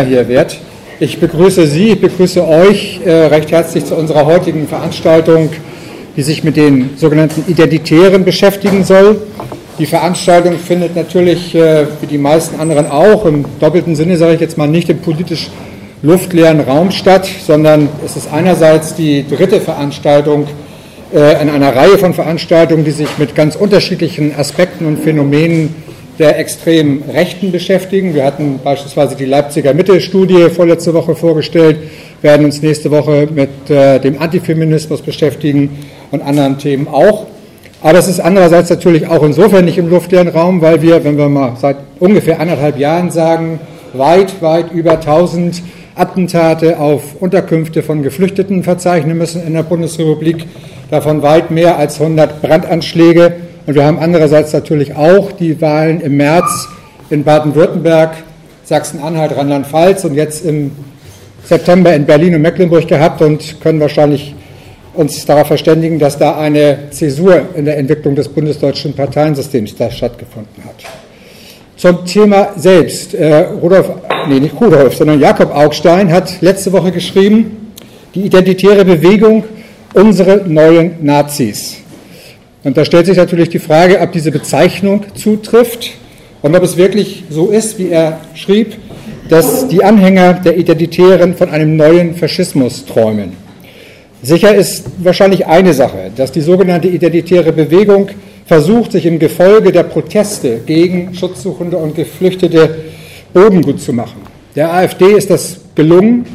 hier wird. Ich begrüße Sie, ich begrüße euch äh, recht herzlich zu unserer heutigen Veranstaltung, die sich mit den sogenannten Identitären beschäftigen soll. Die Veranstaltung findet natürlich, äh, wie die meisten anderen auch, im doppelten Sinne sage ich jetzt mal nicht im politisch luftleeren Raum statt, sondern es ist einerseits die dritte Veranstaltung äh, in einer Reihe von Veranstaltungen, die sich mit ganz unterschiedlichen Aspekten und Phänomenen der extremen Rechten beschäftigen. Wir hatten beispielsweise die Leipziger Mitte-Studie vorletzte Woche vorgestellt, werden uns nächste Woche mit äh, dem Antifeminismus beschäftigen und anderen Themen auch. Aber es ist andererseits natürlich auch insofern nicht im luftleeren Raum, weil wir, wenn wir mal seit ungefähr anderthalb Jahren sagen, weit, weit über 1000 Attentate auf Unterkünfte von Geflüchteten verzeichnen müssen in der Bundesrepublik, davon weit mehr als 100 Brandanschläge und wir haben andererseits natürlich auch die Wahlen im März in Baden-Württemberg, Sachsen-Anhalt, Rheinland-Pfalz und jetzt im September in Berlin und Mecklenburg gehabt und können wahrscheinlich uns darauf verständigen, dass da eine Zäsur in der Entwicklung des bundesdeutschen Parteiensystems da stattgefunden hat. Zum Thema selbst. Äh, Rudolf, nee, nicht Rudolf, sondern Jakob Augstein hat letzte Woche geschrieben, die identitäre Bewegung, unsere neuen Nazis. Und da stellt sich natürlich die Frage, ob diese Bezeichnung zutrifft und ob es wirklich so ist, wie er schrieb, dass die Anhänger der Identitären von einem neuen Faschismus träumen. Sicher ist wahrscheinlich eine Sache, dass die sogenannte identitäre Bewegung versucht, sich im Gefolge der Proteste gegen Schutzsuchende und Geflüchtete Boden gut zu machen. Der AfD ist das gelungen,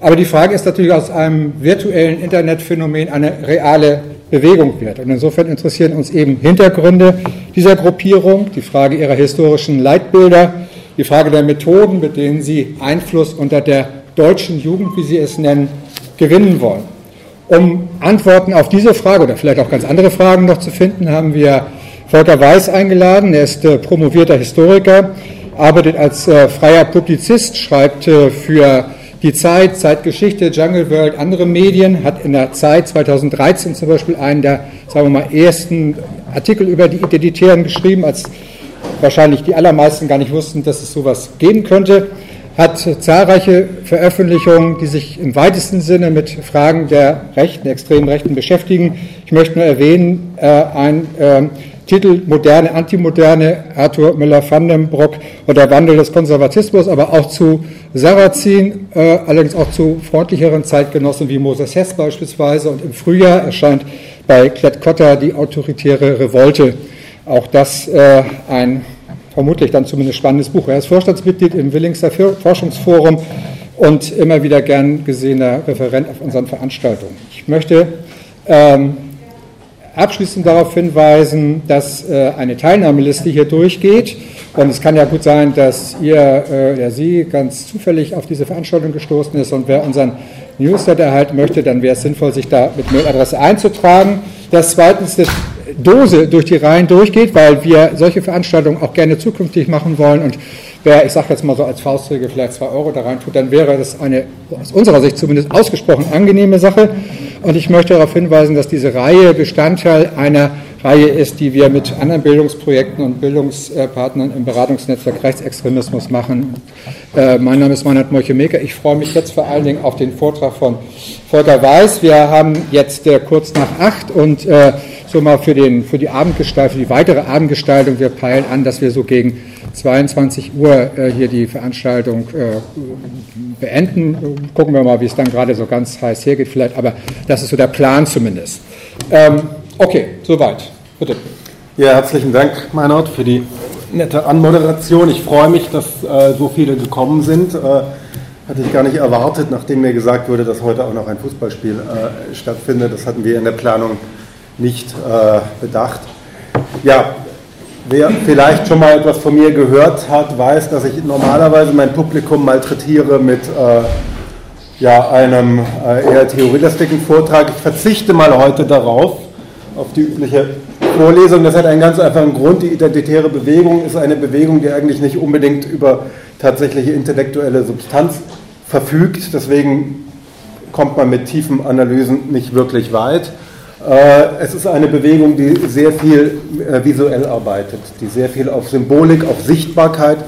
aber die Frage ist natürlich aus einem virtuellen Internetphänomen eine reale Bewegung wird. Und insofern interessieren uns eben Hintergründe dieser Gruppierung, die Frage ihrer historischen Leitbilder, die Frage der Methoden, mit denen sie Einfluss unter der deutschen Jugend, wie sie es nennen, gewinnen wollen. Um Antworten auf diese Frage oder vielleicht auch ganz andere Fragen noch zu finden, haben wir Volker Weiß eingeladen. Er ist äh, promovierter Historiker, arbeitet als äh, freier Publizist, schreibt äh, für die Zeit, Zeitgeschichte, Jungle World, andere Medien, hat in der Zeit 2013 zum Beispiel einen der, sagen wir mal, ersten Artikel über die Identitären geschrieben, als wahrscheinlich die allermeisten gar nicht wussten, dass es sowas geben könnte, hat zahlreiche Veröffentlichungen, die sich im weitesten Sinne mit Fragen der Rechten, extremen Rechten beschäftigen. Ich möchte nur erwähnen, äh, ein äh, Titel Moderne, Antimoderne, Arthur Müller-Vandenbrock und der Wandel des Konservatismus, aber auch zu Sarrazin, äh, allerdings auch zu freundlicheren Zeitgenossen wie Moses Hess beispielsweise. Und im Frühjahr erscheint bei Klett-Cotta die autoritäre Revolte. Auch das äh, ein vermutlich dann zumindest spannendes Buch. Er ist Vorstandsmitglied im Willingster Forschungsforum und immer wieder gern gesehener Referent auf unseren Veranstaltungen. Ich möchte ähm, abschließend darauf hinweisen, dass äh, eine Teilnahmeliste hier durchgeht. Und es kann ja gut sein, dass ihr, äh, ja Sie, ganz zufällig auf diese Veranstaltung gestoßen ist. Und wer unseren Newsletter erhalten möchte, dann wäre es sinnvoll, sich da mit Mailadresse einzutragen. Das zweitens, dass Dose durch die Reihen durchgeht, weil wir solche Veranstaltungen auch gerne zukünftig machen wollen. Und wer, ich sage jetzt mal so als Faustregel, vielleicht zwei Euro da rein tut, dann wäre das eine aus unserer Sicht zumindest ausgesprochen angenehme Sache. Und ich möchte darauf hinweisen, dass diese Reihe Bestandteil einer Reihe ist, die wir mit anderen Bildungsprojekten und Bildungspartnern im Beratungsnetzwerk Rechtsextremismus machen. Äh, mein Name ist Meinhard Molchemeker. Ich freue mich jetzt vor allen Dingen auf den Vortrag von Volker Weiß. Wir haben jetzt äh, kurz nach acht und äh, so mal für, den, für die Abendgestaltung, die weitere Abendgestaltung, wir peilen an, dass wir so gegen 22 Uhr hier die Veranstaltung beenden. Gucken wir mal, wie es dann gerade so ganz heiß hergeht vielleicht, aber das ist so der Plan zumindest. Ähm, okay, soweit. Bitte. Ja, herzlichen Dank, Meinert, für die nette Anmoderation. Ich freue mich, dass äh, so viele gekommen sind. Äh, hatte ich gar nicht erwartet, nachdem mir gesagt wurde, dass heute auch noch ein Fußballspiel äh, stattfindet. Das hatten wir in der Planung nicht äh, bedacht. Ja, Wer vielleicht schon mal etwas von mir gehört hat, weiß, dass ich normalerweise mein Publikum malträtiere mit äh, ja, einem äh, eher theorielastigen Vortrag. Ich verzichte mal heute darauf, auf die übliche Vorlesung. Das hat einen ganz einfachen Grund. Die identitäre Bewegung ist eine Bewegung, die eigentlich nicht unbedingt über tatsächliche intellektuelle Substanz verfügt. Deswegen kommt man mit tiefen Analysen nicht wirklich weit. Äh, es ist eine Bewegung, die sehr viel äh, visuell arbeitet, die sehr viel auf Symbolik, auf Sichtbarkeit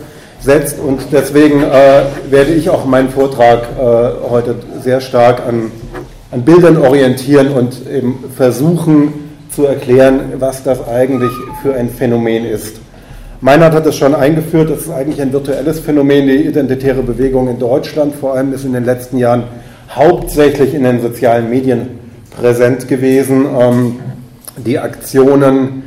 setzt. Und deswegen äh, werde ich auch meinen Vortrag heute sehr stark an, an Bildern orientieren und eben versuchen zu erklären, was das eigentlich für ein Phänomen ist. Meinert hat es schon eingeführt, das ist eigentlich ein virtuelles Phänomen, die identitäre Bewegung in Deutschland, vor allem ist in den letzten Jahren hauptsächlich in den sozialen Medien präsent gewesen. Ähm, die Aktionen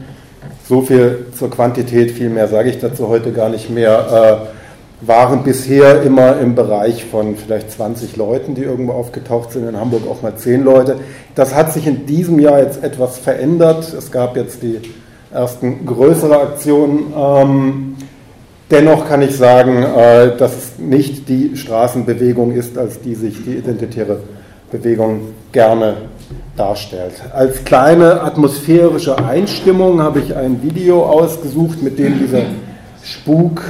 so viel zur Quantität, viel mehr sage ich dazu heute gar nicht mehr, äh, waren bisher immer im Bereich von vielleicht 20 Leuten, die irgendwo aufgetaucht sind, in Hamburg auch mal 10 Leute. Das hat sich in diesem Jahr jetzt etwas verändert. Es gab jetzt die ersten größere Aktionen. Ähm, dennoch kann ich sagen, äh, dass es nicht die Straßenbewegung ist, als die sich die identitäre Bewegung gerne darstellt. Als kleine atmosphärische Einstimmung habe ich ein Video ausgesucht, mit dem dieser Spuk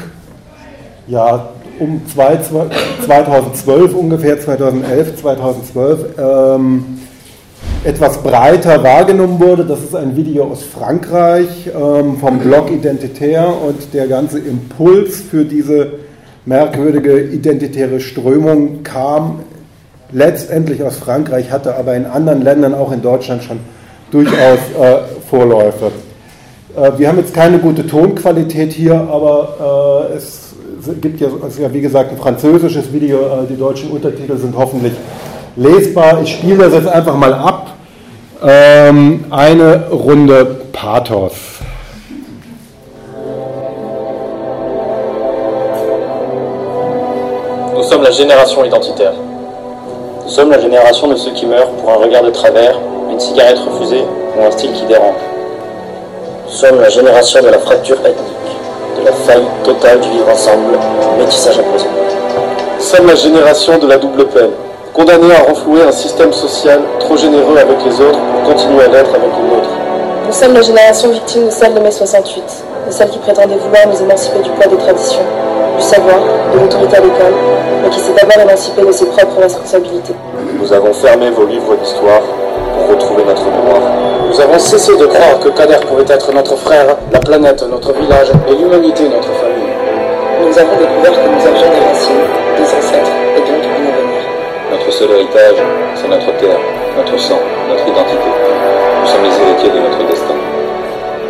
ja um 2012 ungefähr, 2011, 2012 ähm, etwas breiter wahrgenommen wurde. Das ist ein Video aus Frankreich ähm, vom Blog Identitär und der ganze Impuls für diese merkwürdige identitäre Strömung kam letztendlich aus Frankreich, hatte aber in anderen Ländern, auch in Deutschland, schon durchaus äh, Vorläufe. Äh, wir haben jetzt keine gute Tonqualität hier, aber äh, es gibt ja, ist ja, wie gesagt, ein französisches Video. Äh, die deutschen Untertitel sind hoffentlich lesbar. Ich spiele das jetzt einfach mal ab. Ähm, eine Runde Pathos. Nous sommes la génération identitaire. Nous sommes la génération de ceux qui meurent pour un regard de travers, une cigarette refusée ou un style qui dérange. Nous sommes la génération de la fracture ethnique, la faillite totale du vivre ensemble, métissage. Nous sommes la génération de la double peine, condamnée à renflouer un système social trop généreux avec les autres pour continuer à l'être avec les nôtres. Nous sommes la génération victime de celle de mai 68, de celle qui prétendait vouloir nous émanciper du poids des traditions, du savoir, de l'autorité à l'école, mais qui s'est d'abord émancipé de ses propres responsabilités. Nous avons fermé vos livres d'histoire pour retrouver notre mémoire. Nous avons cessé de croire que Kader pouvait être notre frère, la planète notre village et l'humanité notre famille. Nous avons découvert que nous avions des racines, des ancêtres et donc un avenir. Notre seul héritage, c'est notre terre, notre sang, notre identité. Nous sommes les héritiers de notre destin.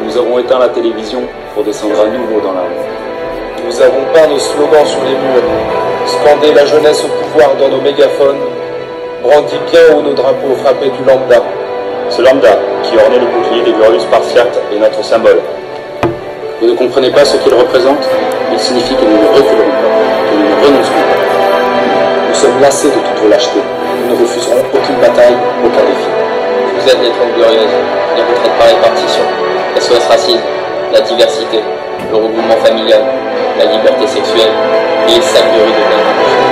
Nous avons éteint la télévision pour descendre à nouveau dans la rue. Nous avons peint nos slogans sur les murs, scandé la jeunesse au pouvoir dans nos mégaphones, brandi bien haut nos drapeaux frappés du lambda. Ce lambda, qui ornait le bouclier des glorieux spartiates, est notre symbole. Vous ne comprenez pas ce qu'il représente? Il signifie que nous ne reculerons pas, que nous ne renoncerons pas. Nous sommes lassés de toute vos lâchetés. Nous ne refuserons aucune bataille, aucun défi. Vous êtes les trente glorieuses, les retraites par répartition, SOS racisme, la diversité, le regroupement familial, la liberté sexuelle et le sacré de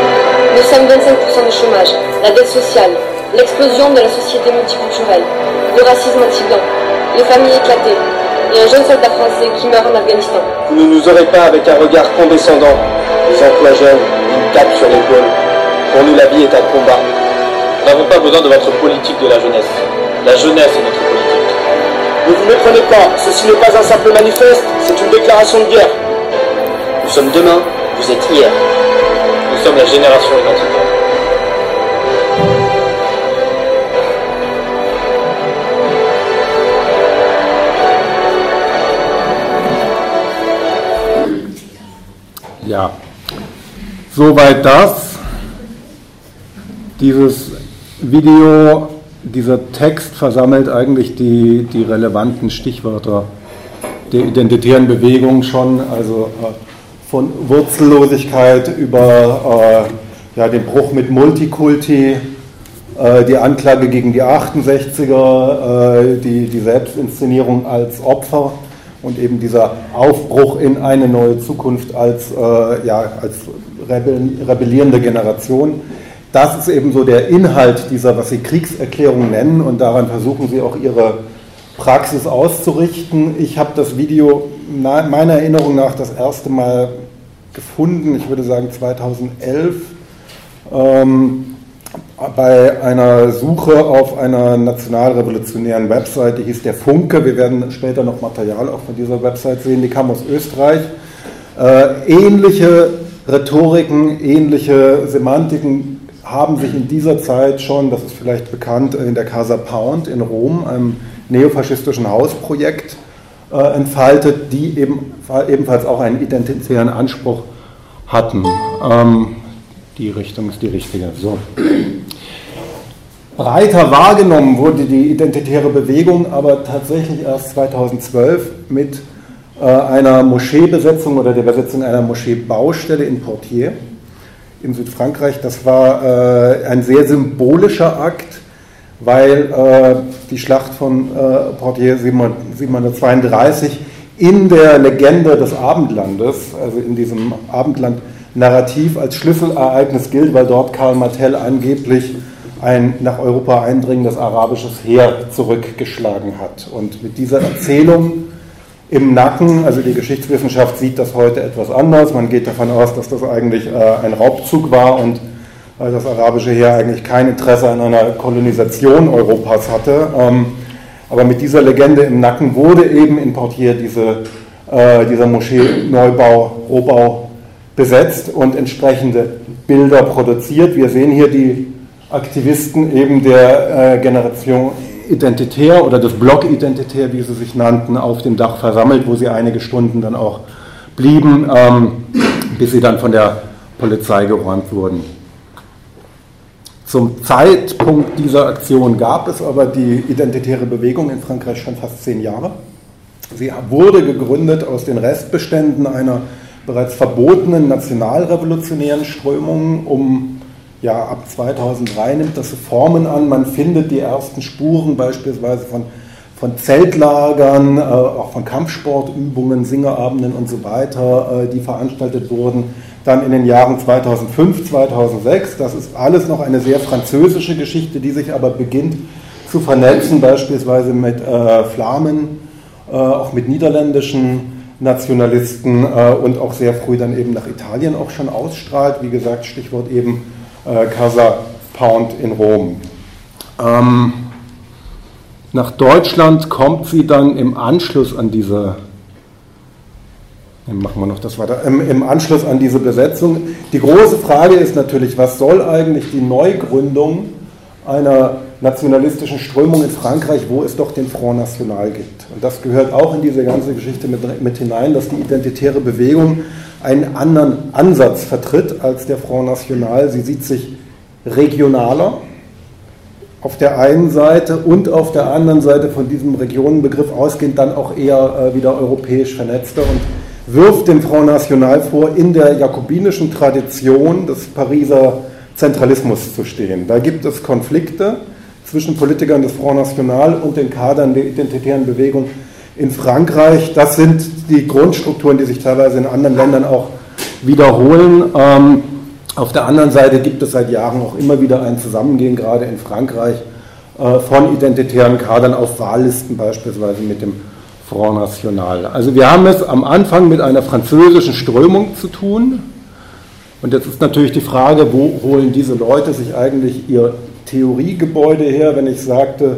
Nous sommes 25% de chômage, la dette sociale, l'explosion de la société multiculturelle, le racisme anti-blanc, les familles éclatées, et un jeune soldat français qui meurt en Afghanistan. Vous ne nous aurez pas avec un regard condescendant, les emplois jeunes, une tape sur l'épaule. Pour nous, la vie est un combat. Nous n'avons pas besoin de votre politique de la jeunesse. La jeunesse est notre politique. Ne vous méprenez pas, ceci n'est pas un simple manifeste, c'est une déclaration de guerre. Nous sommes demain, vous êtes hier. Sommes la génération identitaire. Ja, soweit das. Dieses Video, dieser Text versammelt eigentlich die, die relevanten Stichwörter der identitären Bewegung schon, also äh, von Wurzellosigkeit über äh, ja, den Bruch mit Multikulti, äh, die Anklage gegen die 68er, äh, die, die Selbstinszenierung als Opfer und eben dieser Aufbruch in eine neue Zukunft als, äh, ja, als rebellierende Generation. Das ist eben so der Inhalt dieser, was Sie Kriegserklärung nennen und daran versuchen Sie auch Ihre Praxis auszurichten. Ich habe das Video meiner Erinnerung nach das erste Mal gefunden, ich würde sagen 2011. Ähm, bei einer Suche auf einer nationalrevolutionären Website, die hieß der Funke. Wir werden später noch Material auch von dieser Website sehen. Die kam aus Österreich. Äh, ähnliche Rhetoriken, ähnliche Semantiken haben sich in dieser Zeit schon, das ist vielleicht bekannt, in der Casa Pound in Rom, einem neofaschistischen Hausprojekt, entfaltet, die eben, ebenfalls auch einen identitären Anspruch hatten. Ähm, die Richtung ist die richtige. So. Breiter wahrgenommen wurde die identitäre Bewegung aber tatsächlich erst 2012 mit äh, einer Moscheebesetzung oder der Besetzung einer Moscheebaustelle in Portier in Südfrankreich. Das war äh, ein sehr symbolischer Akt, weil äh, die Schlacht von äh, Portier 732 in der Legende des Abendlandes, also in diesem Abendland-Narrativ als Schlüsselereignis gilt, weil dort Karl Martell angeblich ein nach Europa eindringendes arabisches Heer zurückgeschlagen hat. Und mit dieser Erzählung im Nacken, also die Geschichtswissenschaft sieht das heute etwas anders. Man geht davon aus, dass das eigentlich äh, ein Raubzug war und äh, das arabische Heer eigentlich kein Interesse an einer Kolonisation Europas hatte. Ähm, aber mit dieser Legende im Nacken wurde eben in Portier diese, äh, dieser Moschee-Neubau, Rohbau besetzt und entsprechende Bilder produziert. Wir sehen hier die Aktivisten eben der äh, Generation Identitär oder des Block Identitär, wie sie sich nannten, auf dem Dach versammelt, wo sie einige Stunden dann auch blieben, ähm, bis sie dann von der Polizei geräumt wurden. Zum Zeitpunkt dieser Aktion gab es aber die identitäre Bewegung in Frankreich schon fast zehn Jahre. Sie wurde gegründet aus den Restbeständen einer bereits verbotenen nationalrevolutionären Strömung um ja, ab 2003 nimmt das Formen an. Man findet die ersten Spuren beispielsweise von, von Zeltlagern, äh, auch von Kampfsportübungen, Singerabenden und so weiter, äh, die veranstaltet wurden. Dann in den Jahren 2005, 2006. Das ist alles noch eine sehr französische Geschichte, die sich aber beginnt zu vernetzen, beispielsweise mit äh, Flamen, äh, auch mit niederländischen Nationalisten äh, und auch sehr früh dann eben nach Italien auch schon ausstrahlt. Wie gesagt, Stichwort eben äh, Casa Pound in Rom. Ähm, nach Deutschland kommt sie dann im Anschluss an diese, machen wir noch das weiter, im, im Anschluss an diese Besetzung. Die große Frage ist natürlich, was soll eigentlich die Neugründung einer nationalistischen Strömung in Frankreich, wo es doch den Front National gibt. Und das gehört auch in diese ganze Geschichte mit, mit hinein, dass die identitäre Bewegung einen anderen Ansatz vertritt als der Front National. Sie sieht sich regionaler auf der einen Seite und auf der anderen Seite von diesem Regionenbegriff ausgehend dann auch eher äh, wieder europäisch vernetzter und wirft dem Front National vor, in der jakobinischen Tradition des Pariser Zentralismus zu stehen. Da gibt es Konflikte zwischen Politikern des Front National und den Kadern der identitären Bewegung in Frankreich. Das sind die Grundstrukturen, die sich teilweise in anderen Ländern auch wiederholen. Ähm, auf der anderen Seite gibt es seit Jahren auch immer wieder ein Zusammengehen, gerade in Frankreich, äh, von identitären Kadern auf Wahllisten, beispielsweise mit dem Front National. Also wir haben es am Anfang mit einer französischen Strömung zu tun. Und jetzt ist natürlich die Frage, wo holen diese Leute sich eigentlich ihr Theoriegebäude her, wenn ich sagte,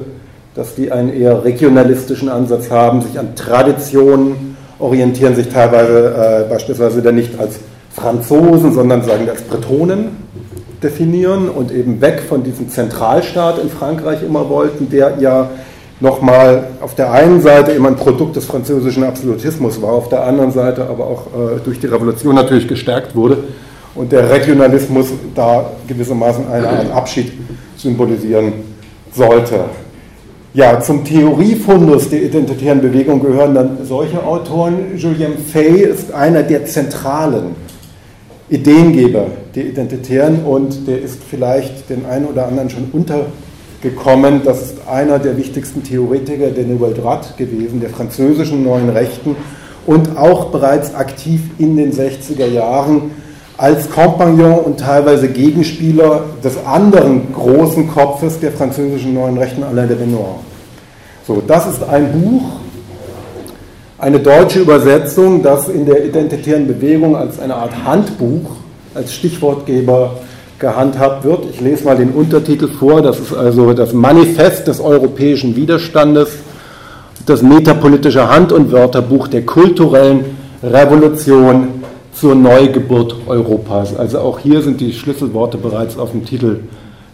dass die einen eher regionalistischen Ansatz haben, sich an Traditionen orientieren, sich teilweise äh, beispielsweise dann nicht als Franzosen, sondern sagen wir als Bretonen definieren und eben weg von diesem Zentralstaat in Frankreich immer wollten, der ja nochmal auf der einen Seite immer ein Produkt des französischen Absolutismus war, auf der anderen Seite aber auch äh, durch die Revolution natürlich gestärkt wurde und der Regionalismus da gewissermaßen eine Art Abschied symbolisieren sollte. Ja, zum Theoriefundus der identitären Bewegung gehören dann solche Autoren. Julien Fay ist einer der zentralen Ideengeber der Identitären und der ist vielleicht den einen oder anderen schon untergekommen. Das ist einer der wichtigsten Theoretiker der Nouvelle Droite gewesen, der französischen neuen Rechten und auch bereits aktiv in den 60er Jahren als Kompagnon und teilweise Gegenspieler des anderen großen Kopfes der französischen neuen Rechten, Alain de Benoit. So, das ist ein Buch, eine deutsche Übersetzung, das in der identitären Bewegung als eine Art Handbuch, als Stichwortgeber gehandhabt wird. Ich lese mal den Untertitel vor, das ist also das Manifest des europäischen Widerstandes, das metapolitische Hand- und Wörterbuch der kulturellen Revolution zur Neugeburt Europas. Also auch hier sind die Schlüsselworte bereits auf dem Titel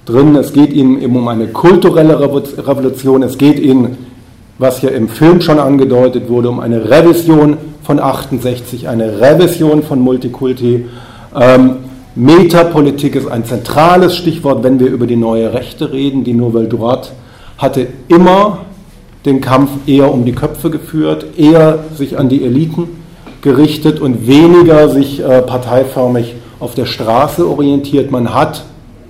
drin. Es geht ihnen eben um eine kulturelle Revolution. Es geht ihnen, was ja im Film schon angedeutet wurde, um eine Revision von 68, eine Revision von Multikulti. Ähm, Metapolitik ist ein zentrales Stichwort, wenn wir über die neue Rechte reden. Die Nouvelle Droite hatte immer den Kampf eher um die Köpfe geführt, eher sich an die Eliten gerichtet und weniger sich äh, parteiförmig auf der Straße orientiert. Man hat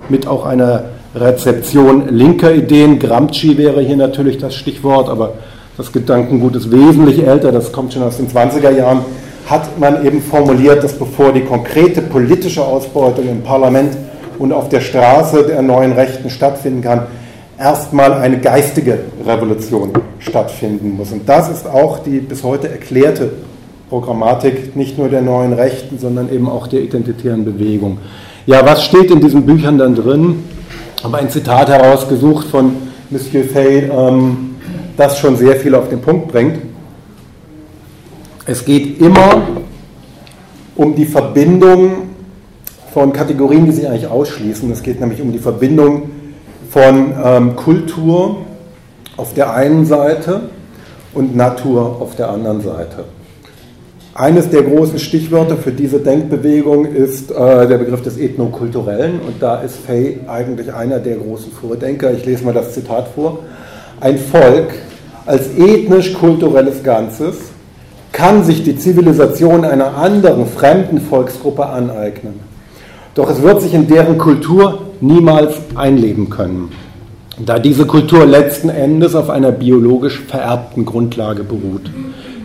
mit auch einer Rezeption linker Ideen, Gramsci wäre hier natürlich das Stichwort, aber das Gedankengut ist wesentlich älter, das kommt schon aus den 20er Jahren, hat man eben formuliert, dass bevor die konkrete politische Ausbeutung im Parlament und auf der Straße der neuen Rechten stattfinden kann, erstmal eine geistige Revolution stattfinden muss. Und das ist auch die bis heute erklärte Programmatik nicht nur der neuen Rechten, sondern eben auch der identitären Bewegung. Ja, was steht in diesen Büchern dann drin? Ich habe ein Zitat herausgesucht von Monsieur Fay, ähm, das schon sehr viel auf den Punkt bringt. Es geht immer um die Verbindung von Kategorien, die sich eigentlich ausschließen. Es geht nämlich um die Verbindung von ähm, Kultur auf der einen Seite und Natur auf der anderen Seite. Eines der großen Stichwörter für diese Denkbewegung ist äh, der Begriff des Ethnokulturellen und da ist Fay eigentlich einer der großen Vordenker. Ich lese mal das Zitat vor. Ein Volk als ethnisch-kulturelles Ganzes kann sich die Zivilisation einer anderen fremden Volksgruppe aneignen. Doch es wird sich in deren Kultur niemals einleben können, da diese Kultur letzten Endes auf einer biologisch vererbten Grundlage beruht,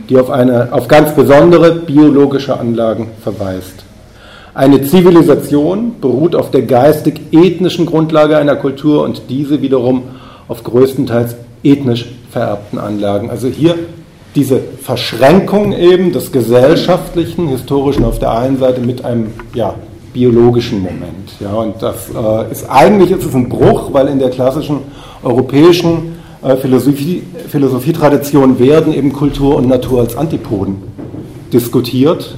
die auf, eine, auf ganz besondere biologische Anlagen verweist. Eine Zivilisation beruht auf der geistig-ethnischen Grundlage einer Kultur und diese wiederum auf größtenteils ethnisch vererbten Anlagen. Also hier diese Verschränkung eben des gesellschaftlichen, historischen auf der einen Seite mit einem ja, biologischen Moment. Ja, und das äh, ist eigentlich ist es ein Bruch, weil in der klassischen europäischen äh, Philosophie, Philosophietradition werden eben Kultur und Natur als Antipoden diskutiert.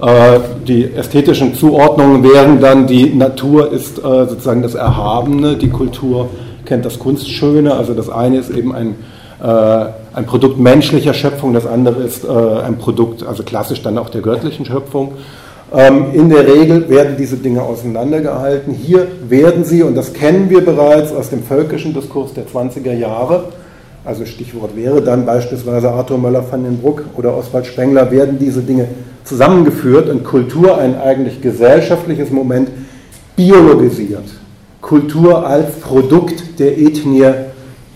Äh, die ästhetischen Zuordnungen wären dann, die Natur ist äh, sozusagen das Erhabene, die Kultur kennt das Kunstschöne, also das eine ist eben ein äh, ein Produkt menschlicher Schöpfung, das andere ist äh, ein Produkt, also klassisch dann auch der göttlichen Schöpfung. Ähm, in der Regel werden diese Dinge auseinandergehalten. Hier werden sie, und das kennen wir bereits aus dem völkischen Diskurs der 20er Jahre, also Stichwort wäre dann beispielsweise Arthur Möller van den Bruck oder Oswald Spengler, werden diese Dinge zusammengeführt und Kultur, ein eigentlich gesellschaftliches Moment, biologisiert. Kultur als Produkt der Ethnie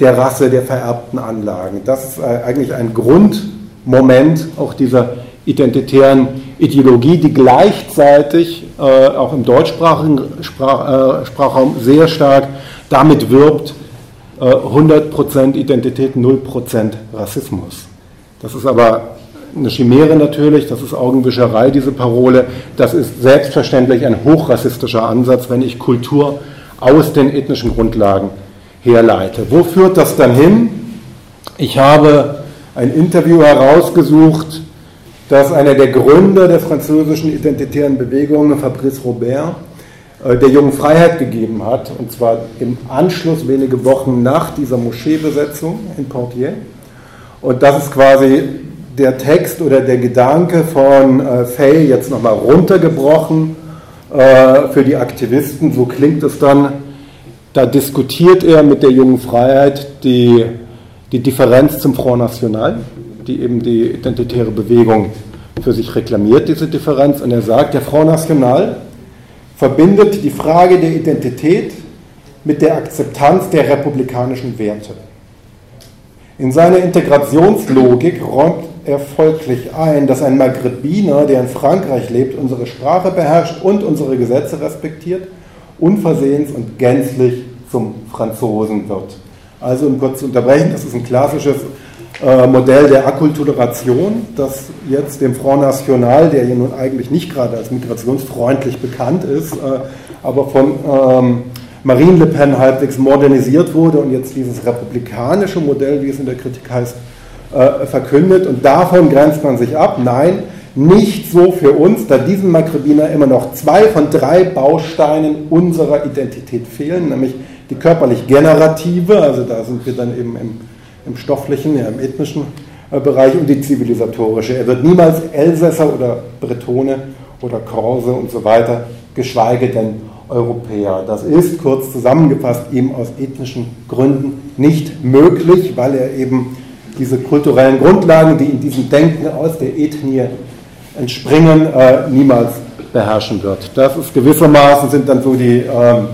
der Rasse, der vererbten Anlagen. Das ist äh, eigentlich ein Grundmoment auch dieser identitären Ideologie, die gleichzeitig äh, auch im deutschsprachigen Sprach, äh, Sprachraum sehr stark damit wirbt, äh, 100% Identität, 0% Rassismus. Das ist aber eine Chimäre natürlich, das ist Augenwischerei, diese Parole. Das ist selbstverständlich ein hochrassistischer Ansatz, wenn ich Kultur aus den ethnischen Grundlagen herleite. Wo führt das dann hin? Ich habe ein Interview herausgesucht, das einer der Gründer der französischen identitären Bewegung, Fabrice Robert, äh, der Jungen Freiheit gegeben hat, und zwar im Anschluss wenige Wochen nach dieser Moscheebesetzung in Portier. Und das ist quasi der Text oder der Gedanke von äh, Fay jetzt nochmal runtergebrochen äh, für die Aktivisten. So klingt es dann da diskutiert er mit der jungen Freiheit die, die Differenz zum Front National, die eben die identitäre Bewegung für sich reklamiert, diese Differenz. Und er sagt, der Front National verbindet die Frage der Identität mit der Akzeptanz der republikanischen Werte. In seiner Integrationslogik räumt er folglich ein, dass ein Maghrebiner, der in Frankreich lebt, unsere Sprache beherrscht und unsere Gesetze respektiert, unversehens und gänzlich zum Franzosen wird. Also um kurz zu unterbrechen, das ist ein klassisches äh, Modell der Akkulturation, das jetzt dem Front National, der ja nun eigentlich nicht gerade als migrationsfreundlich bekannt ist, äh, aber von ähm, Marine Le Pen halbwegs modernisiert wurde und jetzt dieses republikanische Modell, wie es in der Kritik heißt, äh, verkündet. Und davon grenzt man sich ab. Nein, Nicht so für uns, da diesem Makribiner immer noch zwei von drei Bausteinen unserer Identität fehlen, nämlich die körperlich generative, also da sind wir dann eben im, im stofflichen, ja, im ethnischen äh, Bereich und die zivilisatorische. Er wird niemals Elsässer oder Bretone oder Korse und so weiter, geschweige denn Europäer. Das ist, kurz zusammengefasst, ihm aus ethnischen Gründen nicht möglich, weil er eben diese kulturellen Grundlagen, die in diesem Denken aus der Ethnie entspringen, äh, niemals beherrschen wird. Das ist gewissermaßen sind dann so die, ähm,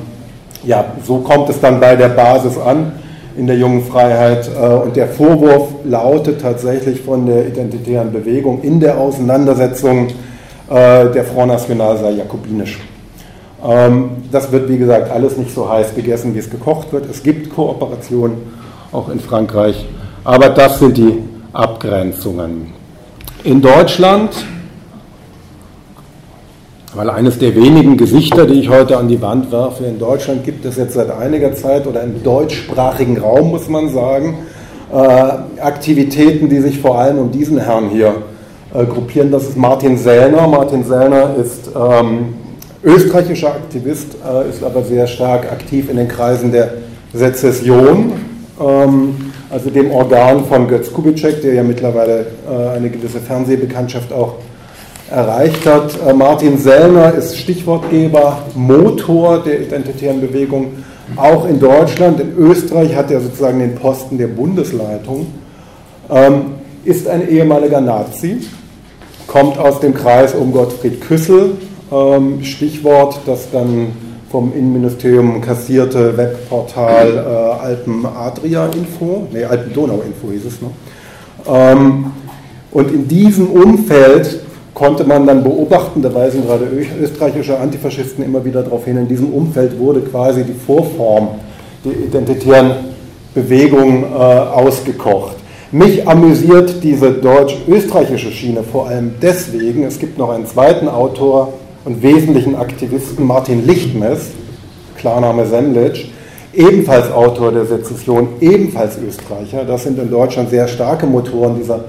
ja, so kommt es dann bei der Basis an in der jungen Freiheit. Äh, und der Vorwurf lautet tatsächlich von der identitären Bewegung in der Auseinandersetzung, äh, der Front National sei jakobinisch. Ähm, das wird, wie gesagt, alles nicht so heiß gegessen, wie es gekocht wird. Es gibt Kooperationen, auch in Frankreich, aber das sind die Abgrenzungen. In Deutschland, weil eines der wenigen Gesichter, die ich heute an die Wand werfe, in Deutschland gibt es jetzt seit einiger Zeit oder im deutschsprachigen Raum, muss man sagen, äh, Aktivitäten, die sich vor allem um diesen Herrn hier äh, gruppieren. Das ist Martin Sellner. Martin Sellner ist ähm, österreichischer Aktivist, äh, ist aber sehr stark aktiv in den Kreisen der Sezession, ähm, also dem Organ von Götz Kubitschek, der ja mittlerweile eine gewisse Fernsehbekanntschaft auch erreicht hat. Äh, Martin Sellner ist Stichwortgeber, Motor der identitären Bewegung, auch in Deutschland. In Österreich hat er sozusagen den Posten der Bundesleitung, ähm, ist ein ehemaliger Nazi, kommt aus dem Kreis um Gottfried Küssel, ähm, Stichwort, das dann vom Innenministerium kassierte Webportal äh, Alpen Adria Info, nee, Alpen Donau Info hieß es. Ähm, und in diesem Umfeld konnte man dann beobachten, da weisen gerade österreichische Antifaschisten immer wieder darauf hin, in diesem Umfeld wurde quasi die Vorform der identitären Bewegung äh, ausgekocht. Mich amüsiert diese deutsch-österreichische Schiene vor allem deswegen, es gibt noch einen zweiten Autor, und wesentlichen Aktivisten Martin Lichtmes, Klarname Semlitsch, ebenfalls Autor der Sezession, ebenfalls Österreicher. Das sind in Deutschland sehr starke Motoren dieser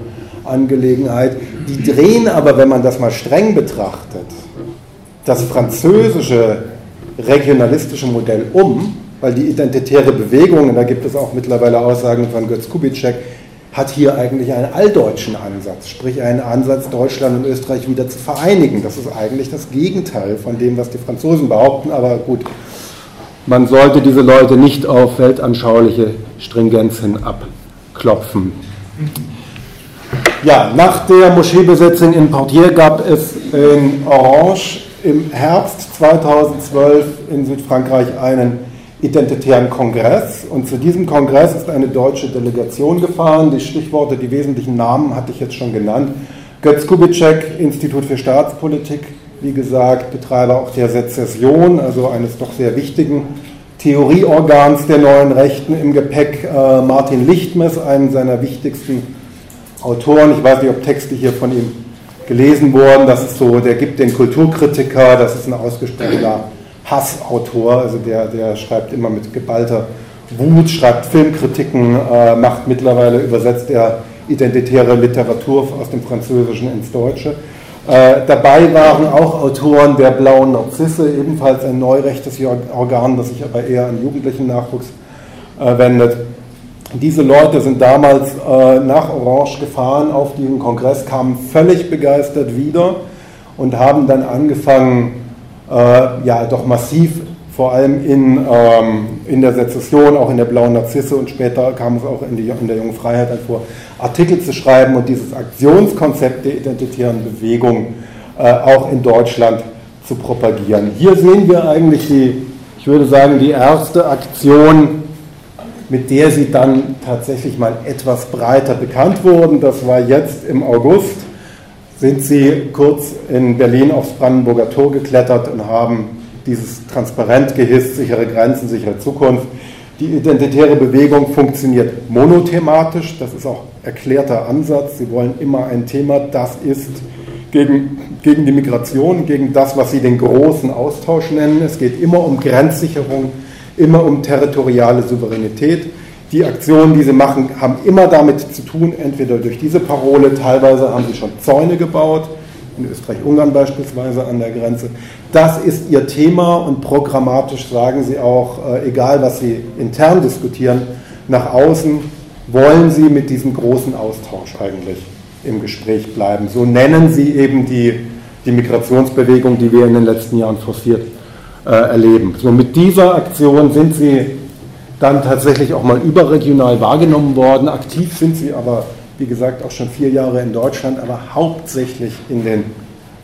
Angelegenheit. Die drehen aber, wenn man das mal streng betrachtet, das französische regionalistische Modell um, weil die identitäre Bewegung, und da gibt es auch mittlerweile Aussagen von Götz Kubitschek, hat hier eigentlich einen alldeutschen Ansatz, sprich einen Ansatz, Deutschland und Österreich wieder zu vereinigen. Das ist eigentlich das Gegenteil von dem, was die Franzosen behaupten, aber gut, man sollte diese Leute nicht auf weltanschauliche Stringenzen abklopfen. Ja, nach der Moscheebesetzung in Portier gab es in Orange im Herbst 2012 in Südfrankreich einen Identitären Kongress. Und zu diesem Kongress ist eine deutsche Delegation gefahren. Die Stichworte, die wesentlichen Namen hatte ich jetzt schon genannt. Götz Kubitschek, Institut für Staatspolitik, wie gesagt, Betreiber auch der Sezession, also eines doch sehr wichtigen Theorieorgans der neuen Rechten im Gepäck. Äh, Martin Lichtmes, einen seiner wichtigsten Autoren. Ich weiß nicht, ob Texte hier von ihm gelesen wurden. Das ist so, der gibt den Kulturkritiker, das ist ein ausgesprochener Hassautor, also der, der schreibt immer mit geballter Wut, schreibt Filmkritiken, äh, macht mittlerweile, übersetzt er identitäre Literatur aus dem Französischen ins Deutsche. Äh, dabei waren auch Autoren der Blauen Narzisse, ebenfalls ein neurechtes Organ, das sich aber eher an jugendlichen Nachwuchs äh, wendet. Diese Leute sind damals äh, nach Orange gefahren auf diesen Kongress, kamen völlig begeistert wieder und haben dann angefangen, äh, ja doch massiv, vor allem in, ähm, in der Sezession, auch in der Blauen Narzisse und später kam es auch in, die, in der Jungen Freiheit vor, Artikel zu schreiben und dieses Aktionskonzept der identitären Bewegung äh, auch in Deutschland zu propagieren. Hier sehen wir eigentlich die, ich würde sagen, die erste Aktion, mit der sie dann tatsächlich mal etwas breiter bekannt wurden. Das war jetzt im August sind sie kurz in Berlin aufs Brandenburger Tor geklettert und haben dieses Transparent gehisst, sichere Grenzen, sichere Zukunft. Die identitäre Bewegung funktioniert monothematisch, das ist auch erklärter Ansatz. Sie wollen immer ein Thema, das ist gegen, gegen die Migration, gegen das, was sie den großen Austausch nennen. Es geht immer um Grenzsicherung, immer um territoriale Souveränität. Die Aktionen, die sie machen, haben immer damit zu tun, entweder durch diese Parole, teilweise haben sie schon Zäune gebaut, in Österreich-Ungarn beispielsweise an der Grenze. Das ist ihr Thema und programmatisch sagen sie auch, äh, egal was sie intern diskutieren, nach außen wollen sie mit diesem großen Austausch eigentlich im Gespräch bleiben. So nennen sie eben die, die Migrationsbewegung, die wir in den letzten Jahren forciert äh, erleben. So mit dieser Aktion sind sie dann tatsächlich auch mal überregional wahrgenommen worden. Aktiv sind sie aber, wie gesagt, auch schon vier Jahre in Deutschland, aber hauptsächlich in den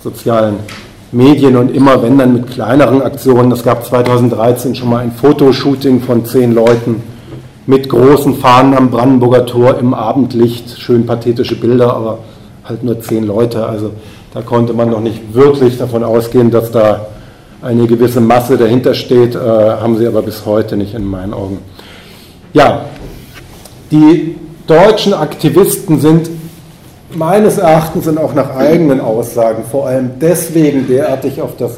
sozialen Medien und immer wenn dann mit kleineren Aktionen. Es gab 2013 schon mal ein Fotoshooting von zehn Leuten mit großen Fahnen am Brandenburger Tor im Abendlicht. Schön pathetische Bilder, aber halt nur zehn Leute. Also da konnte man noch nicht wirklich davon ausgehen, dass da eine gewisse Masse dahinter steht, äh, haben sie aber bis heute nicht in meinen Augen. Ja, die deutschen Aktivisten sind meines Erachtens und auch nach eigenen Aussagen vor allem deswegen derartig auf das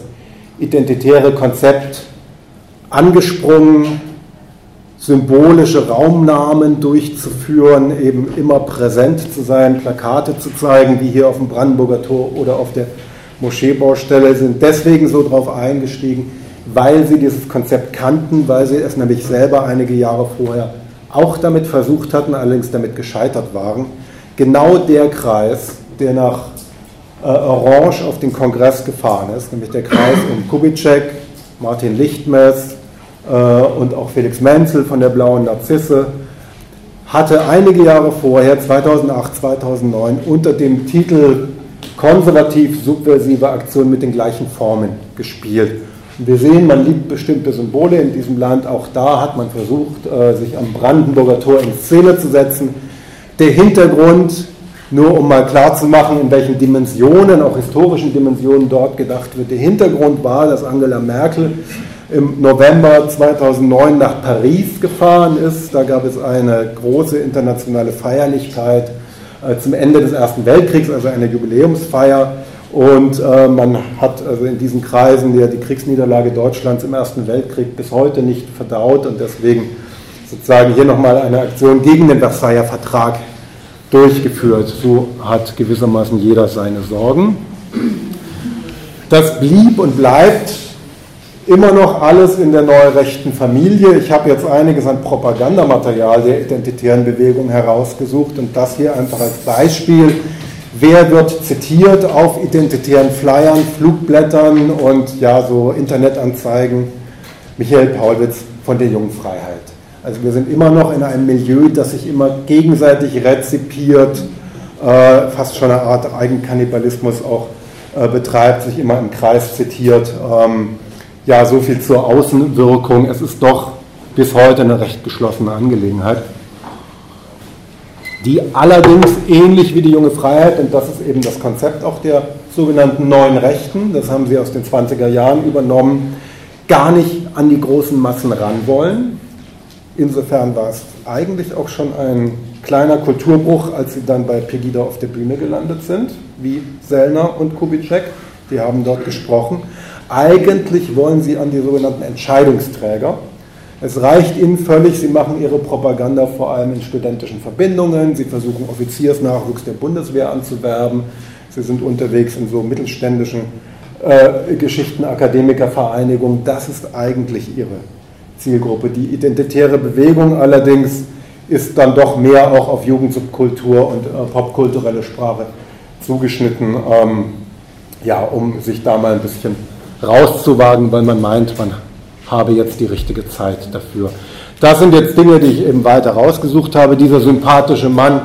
identitäre Konzept angesprungen, symbolische Raumnamen durchzuführen, eben immer präsent zu sein, Plakate zu zeigen, wie hier auf dem Brandenburger Tor oder auf der Moscheebaustelle, sind deswegen so drauf eingestiegen, weil sie dieses Konzept kannten, weil sie es nämlich selber einige Jahre vorher auch damit versucht hatten, allerdings damit gescheitert waren. Genau der Kreis, der nach äh, Orange auf den Kongress gefahren ist, nämlich der Kreis um Kubitschek, Martin Lichtmess äh, und auch Felix Menzel von der Blauen Narzisse, hatte einige Jahre vorher, 2008, 2009, unter dem Titel konservativ-subversive Aktion mit den gleichen Formen gespielt. Wir sehen, man liebt bestimmte Symbole in diesem Land. Auch da hat man versucht, äh, sich am Brandenburger Tor in Szene zu setzen. Der Hintergrund, nur um mal klarzumachen, in welchen Dimensionen, auch historischen Dimensionen dort gedacht wird. Der Hintergrund war, dass Angela Merkel im November 2009 nach Paris gefahren ist. Da gab es eine große internationale Feierlichkeit zum Ende des Ersten Weltkriegs, also eine Jubiläumsfeier. Und äh, man hat also in diesen Kreisen ja die Kriegsniederlage Deutschlands im Ersten Weltkrieg bis heute nicht verdaut und deswegen sozusagen hier nochmal eine Aktion gegen den Versailler Vertrag durchgeführt. So hat gewissermaßen jeder seine Sorgen. Das blieb und bleibt immer noch alles in der neurechten Familie. Ich habe jetzt einiges an Propagandamaterial der identitären Bewegung herausgesucht und das hier einfach als Beispiel. Wer wird zitiert auf identitären Flyern, Flugblättern und ja, so Internetanzeigen? Michael Paulwitz von der Jungen Freiheit. Also wir sind immer noch in einem Milieu, das sich immer gegenseitig rezipiert, äh, fast schon eine Art Eigenkannibalismus auch äh, betreibt, sich immer im Kreis zitiert. Ähm, ja, so viel zur Außenwirkung. Es ist doch bis heute eine recht geschlossene Angelegenheit, die allerdings ähnlich wie die junge Freiheit, und das ist eben das Konzept auch der sogenannten neuen Rechten, das haben sie aus den 20er Jahren übernommen, gar nicht an die großen Massen ran wollen. Insofern war es eigentlich auch schon ein kleiner Kulturbruch, als sie dann bei Pegida auf der Bühne gelandet sind, wie Sellner und Kubitschek. Die haben dort gesprochen. Eigentlich wollen sie an die sogenannten Entscheidungsträger. Es reicht ihnen völlig, sie machen ihre Propaganda vor allem in studentischen Verbindungen, sie versuchen Offiziersnachwuchs der Bundeswehr anzuwerben, sie sind unterwegs in so mittelständischen äh, Geschichten, Akademikervereinigungen. Das ist eigentlich ihre Zielgruppe. Die identitäre Bewegung allerdings ist dann doch mehr auch auf Jugendsubkultur und äh, popkulturelle Sprache zugeschnitten, ähm, ja, um sich da mal ein bisschen rauszuwagen, weil man meint, man habe jetzt die richtige Zeit dafür. Das sind jetzt Dinge, die ich eben weiter rausgesucht habe. Dieser sympathische Mann,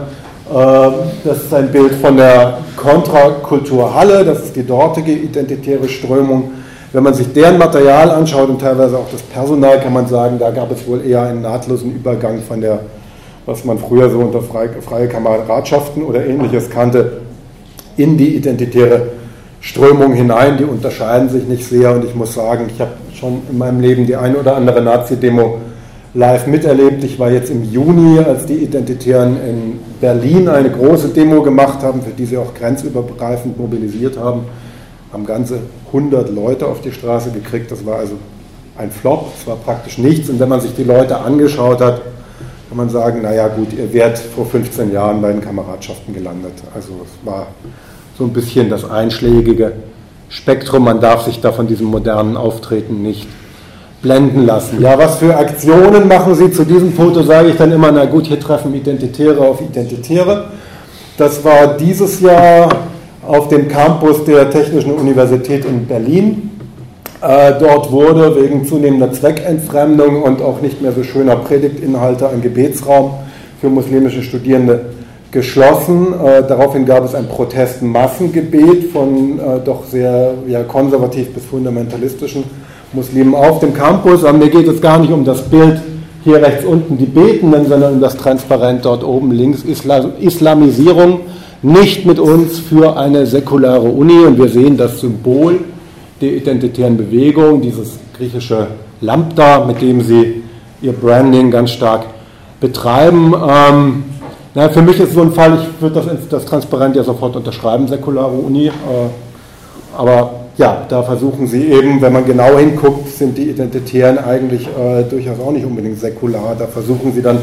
äh, das ist ein Bild von der Kontrakultur Halle, das ist die dortige identitäre Strömung. Wenn man sich deren Material anschaut und teilweise auch das Personal, kann man sagen, da gab es wohl eher einen nahtlosen Übergang von der, was man früher so unter freie Kameradschaften oder ähnliches kannte, in die identitäre Strömungen hinein, die unterscheiden sich nicht sehr und ich muss sagen, ich habe schon in meinem Leben die eine oder andere Nazi-Demo live miterlebt. Ich war jetzt im Juni, als die Identitären in Berlin eine große Demo gemacht haben, für die sie auch grenzübergreifend mobilisiert haben, haben ganze 100 Leute auf die Straße gekriegt. Das war also ein Flop, es war praktisch nichts. Und wenn man sich die Leute angeschaut hat, kann man sagen, naja gut, ihr wärt vor 15 Jahren bei den Kameradschaften gelandet. Also es war so ein bisschen das einschlägige Spektrum. Man darf sich da von diesem modernen Auftreten nicht blenden lassen. Ja, was für Aktionen machen Sie zu diesem Foto, sage ich dann immer, na gut, hier treffen Identitäre auf Identitäre. Das war dieses Jahr auf dem Campus der Technischen Universität in Berlin. Äh, dort wurde wegen zunehmender Zweckentfremdung und auch nicht mehr so schöner Predigtinhalte ein Gebetsraum für muslimische Studierende geschlossen. Äh, daraufhin gab es ein Protestmassengebet von äh, doch sehr ja, konservativ bis fundamentalistischen Muslimen auf dem Campus. Aber mir geht es gar nicht um das Bild hier rechts unten, die Betenden, sondern um das Transparent dort oben links, Islam Islamisierung, nicht mit uns für eine säkulare Uni. Und wir sehen das Symbol der identitären Bewegung, dieses griechische Lambda, mit dem sie ihr Branding ganz stark betreiben. Ähm, na, für mich ist so ein Fall, ich würde das, das transparent ja sofort unterschreiben, säkulare Uni. Äh, aber ja, da versuchen sie eben, wenn man genau hinguckt, sind die Identitären eigentlich äh, durchaus auch nicht unbedingt säkular. Da versuchen sie dann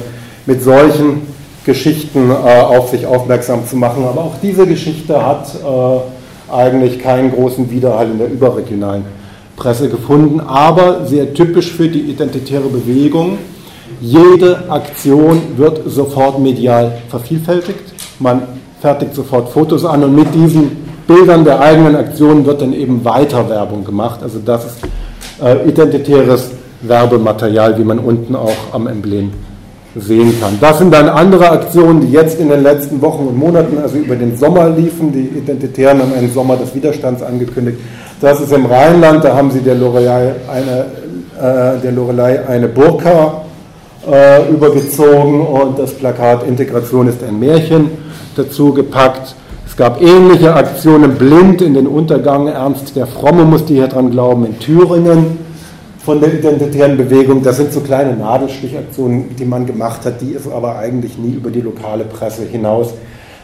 mit solchen Geschichten äh, auf sich aufmerksam zu machen. Aber auch diese Geschichte hat äh, eigentlich keinen großen Widerhall in der überregionalen Presse gefunden, aber sehr typisch für die identitäre Bewegung. Jede Aktion wird sofort medial vervielfältigt. Man fertigt sofort Fotos an und mit diesen Bildern der eigenen Aktionen wird dann eben weiter Werbung gemacht. Also das ist äh, identitäres Werbematerial, wie man unten auch am Emblem sehen kann. Das sind dann andere Aktionen, die jetzt in den letzten Wochen und Monaten, also über den Sommer liefen. Die Identitären haben einen Sommer des Widerstands angekündigt. Das ist im Rheinland, da haben sie der Lorelei eine, äh, der Lorelei eine Burka äh, übergezogen und das Plakat Integration ist ein Märchen dazu gepackt. Es gab ähnliche Aktionen blind in den Untergang. Ernst der Fromme musste hier dran glauben in Thüringen von der identitären Bewegung. Das sind so kleine Nadelstichaktionen, die man gemacht hat, die es aber eigentlich nie über die lokale Presse hinaus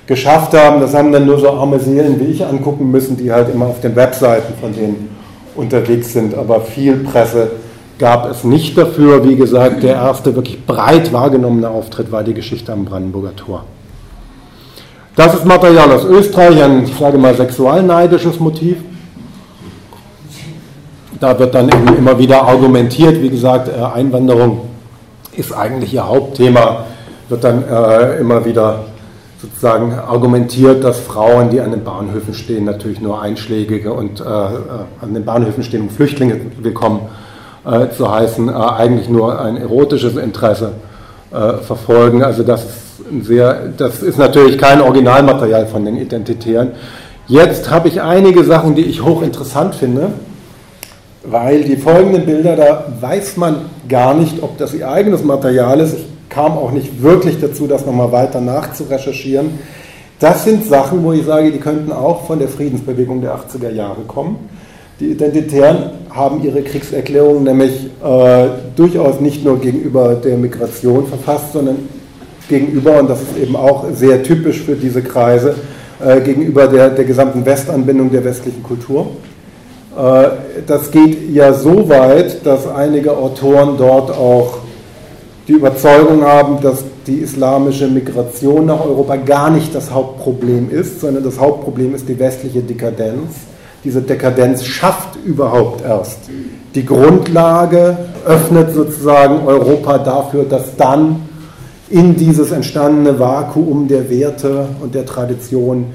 geschafft haben. Das haben dann nur so arme Seelen wie ich angucken müssen, die halt immer auf den Webseiten von denen unterwegs sind. Aber viel Presse gab es nicht dafür. Wie gesagt, der erste wirklich breit wahrgenommene Auftritt war die Geschichte am Brandenburger Tor. Das ist Material aus Österreich, ein, ich sage mal, sexualneidisches Motiv. Da wird dann eben immer wieder argumentiert, wie gesagt, äh, Einwanderung ist eigentlich ihr Hauptthema, wird dann äh, immer wieder sozusagen argumentiert, dass Frauen, die an den Bahnhöfen stehen, natürlich nur einschlägige und äh, äh an den Bahnhöfen stehen, um Flüchtlinge willkommen äh, zu heißen, äh, eigentlich nur ein erotisches Interesse verfolgen. Also das ist sehr, das ist natürlich kein Originalmaterial von den Identitären. Jetzt habe ich einige Sachen, die ich hochinteressant finde, weil die folgenden Bilder, da weiß man gar nicht, ob das ihr eigenes Material ist. Ich kam auch nicht wirklich dazu, das nochmal weiter nachzurecherchieren. Das sind Sachen, wo ich sage, die könnten auch von der Friedensbewegung der 80er Jahre kommen. Die Identitären haben ihre Kriegserklärung nämlich äh, durchaus nicht nur gegenüber der Migration verfasst, sondern gegenüber, und das ist eben auch sehr typisch für diese Kreise, äh, gegenüber der, der gesamten Westanbindung der westlichen Kultur. Äh, das geht ja so weit, dass einige Autoren dort auch die Überzeugung haben, dass die islamische Migration nach Europa gar nicht das Hauptproblem ist, sondern das Hauptproblem ist die westliche Dekadenz. Diese Dekadenz schafft überhaupt erst die Grundlage, öffnet sozusagen Europa dafür, dass dann in dieses entstandene Vakuum der Werte und der Tradition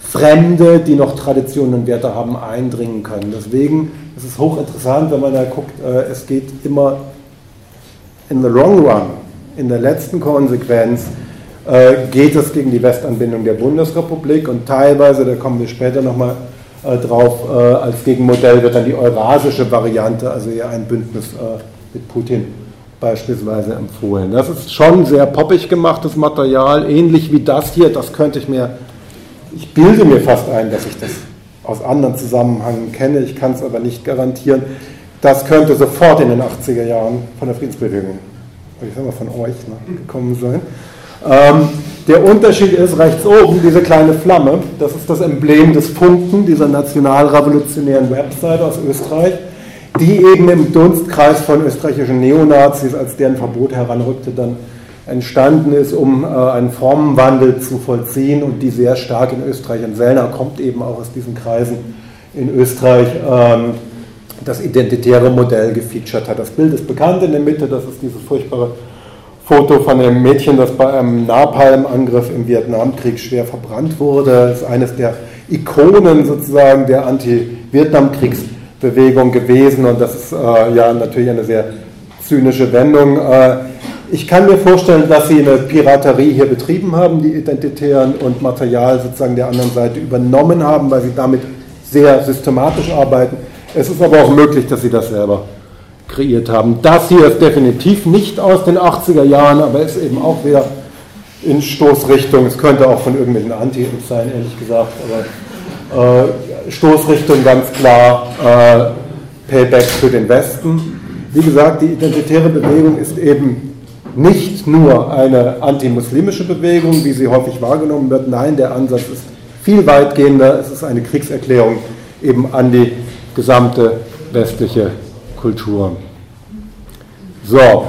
Fremde, die noch Traditionen und Werte haben, eindringen können. Deswegen ist es hochinteressant, wenn man da guckt, äh, es geht immer in the long run, in der letzten Konsequenz, äh, geht es gegen die Westanbindung der Bundesrepublik und teilweise, da kommen wir später nochmal drauf, als Gegenmodell wird dann die eurasische Variante, also eher ein Bündnis mit Putin beispielsweise empfohlen. Das ist schon sehr poppig gemachtes Material, ähnlich wie das hier. Das könnte ich mir, ich bilde mir fast ein, dass ich das aus anderen Zusammenhängen kenne, ich kann es aber nicht garantieren. Das könnte sofort in den 80er Jahren von der Friedensbewegung, ich sage mal von euch, ne, gekommen sein. Ähm, der Unterschied ist rechts oben diese kleine Flamme, das ist das Emblem des Funken, dieser nationalrevolutionären Website aus Österreich die eben im Dunstkreis von österreichischen Neonazis, als deren Verbot heranrückte, dann entstanden ist, um äh, einen Formenwandel zu vollziehen und die sehr stark in Österreich, und Sellner kommt eben auch aus diesen Kreisen in Österreich, ähm, das identitäre Modell gefeatured hat. Das Bild ist bekannt in der Mitte, das ist dieses furchtbare Foto von einem Mädchen, das bei einem Napalm-Angriff im Vietnamkrieg schwer verbrannt wurde. Das ist eines der Ikonen sozusagen der Anti-Vietnamkriegsbewegung gewesen und das ist äh, ja natürlich eine sehr zynische Wendung. Äh, ich kann mir vorstellen, dass sie eine Piraterie hier betrieben haben, die Identitären und Material sozusagen der anderen Seite übernommen haben, weil sie damit sehr systematisch arbeiten. Es ist aber auch möglich, dass sie das selber kreiert haben. Das hier ist definitiv nicht aus den 80er Jahren, aber ist eben auch wieder in Stoßrichtung. Es könnte auch von irgendwelchen anti sein, ehrlich gesagt, aber äh, Stoßrichtung ganz klar äh, Payback für den Westen. Wie gesagt, die identitäre Bewegung ist eben nicht nur eine antimuslimische Bewegung, wie sie häufig wahrgenommen wird. Nein, der Ansatz ist viel weitgehender. Es ist eine Kriegserklärung eben an die gesamte westliche Kultur. So,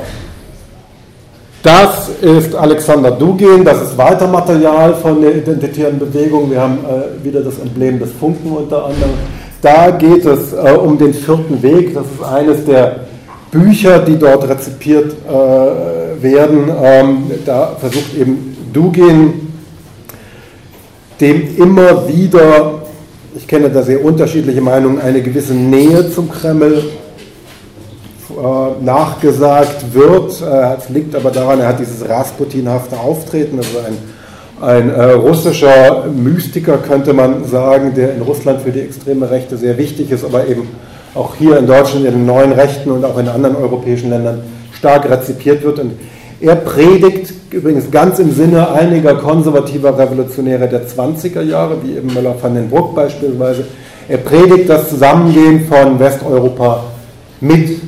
das ist Alexander Dugin, das ist weiter Material von der identitären Bewegung. Wir haben äh, wieder das Emblem des Funken unter anderem. Da geht es äh, um den vierten Weg. Das ist eines der Bücher, die dort rezipiert äh, werden. Ähm, da versucht eben Dugin dem immer wieder, ich kenne da sehr unterschiedliche Meinungen, eine gewisse Nähe zum Kreml nachgesagt wird. Äh, es liegt aber daran, er hat dieses Rasputinhafte Auftreten, also ein ein äh, russischer Mystiker, könnte man sagen, der in Russland für die extreme Rechte sehr wichtig ist, aber eben auch hier in Deutschland in den neuen Rechten und auch in anderen europäischen Ländern stark rezipiert wird. Und er predigt übrigens ganz im Sinne einiger konservativer Revolutionäre der 20er Jahre, wie eben Möller van den Bruck beispielsweise. Er predigt das Zusammengehen von Westeuropa mit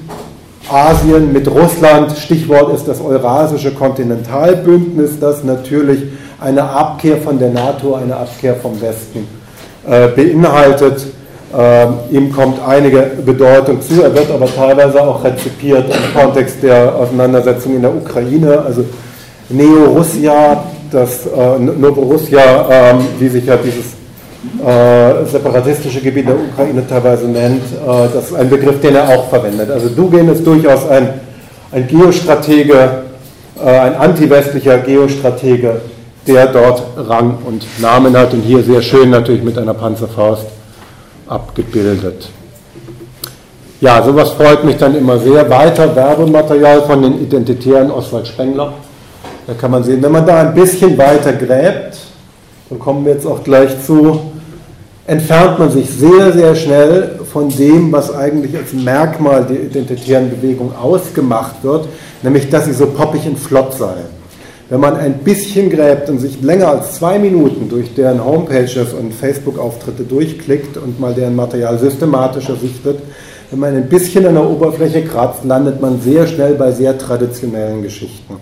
Asien, mit Russland. Stichwort ist das Eurasische Kontinentalbündnis, das natürlich eine Abkehr von der NATO, eine Abkehr vom Westen äh, beinhaltet. Ähm, ihm kommt einige Bedeutung zu, er wird aber teilweise auch rezipiert im Kontext der Auseinandersetzung in der Ukraine, also Neo-Russia, das äh, Novorussia, äh, wie sich ja dieses äh, separatistische Gebiet der Ukraine teilweise nennt, äh, das ist ein Begriff, den er auch verwendet. Also Dugin ist durchaus ein, ein Geostratege, äh, ein antiwestlicher Geostratege, der dort Rang und Namen hat und hier sehr schön natürlich mit einer Panzerfaust abgebildet. Ja, sowas freut mich dann immer sehr. Weiter Werbematerial von den Identitären Oswald Spengler. Da kann man sehen, wenn man da ein bisschen weiter gräbt, dann kommen wir jetzt auch gleich zu, entfernt man sich sehr, sehr schnell von dem, was eigentlich als Merkmal der identitären Bewegung ausgemacht wird, nämlich dass sie so poppig und flott sei. Wenn man ein bisschen gräbt und sich länger als zwei Minuten durch deren Homepages und Facebook-Auftritte durchklickt und mal deren Material systematischer sichtet, wenn man ein bisschen an der Oberfläche kratzt, landet man sehr schnell bei sehr traditionellen Geschichten.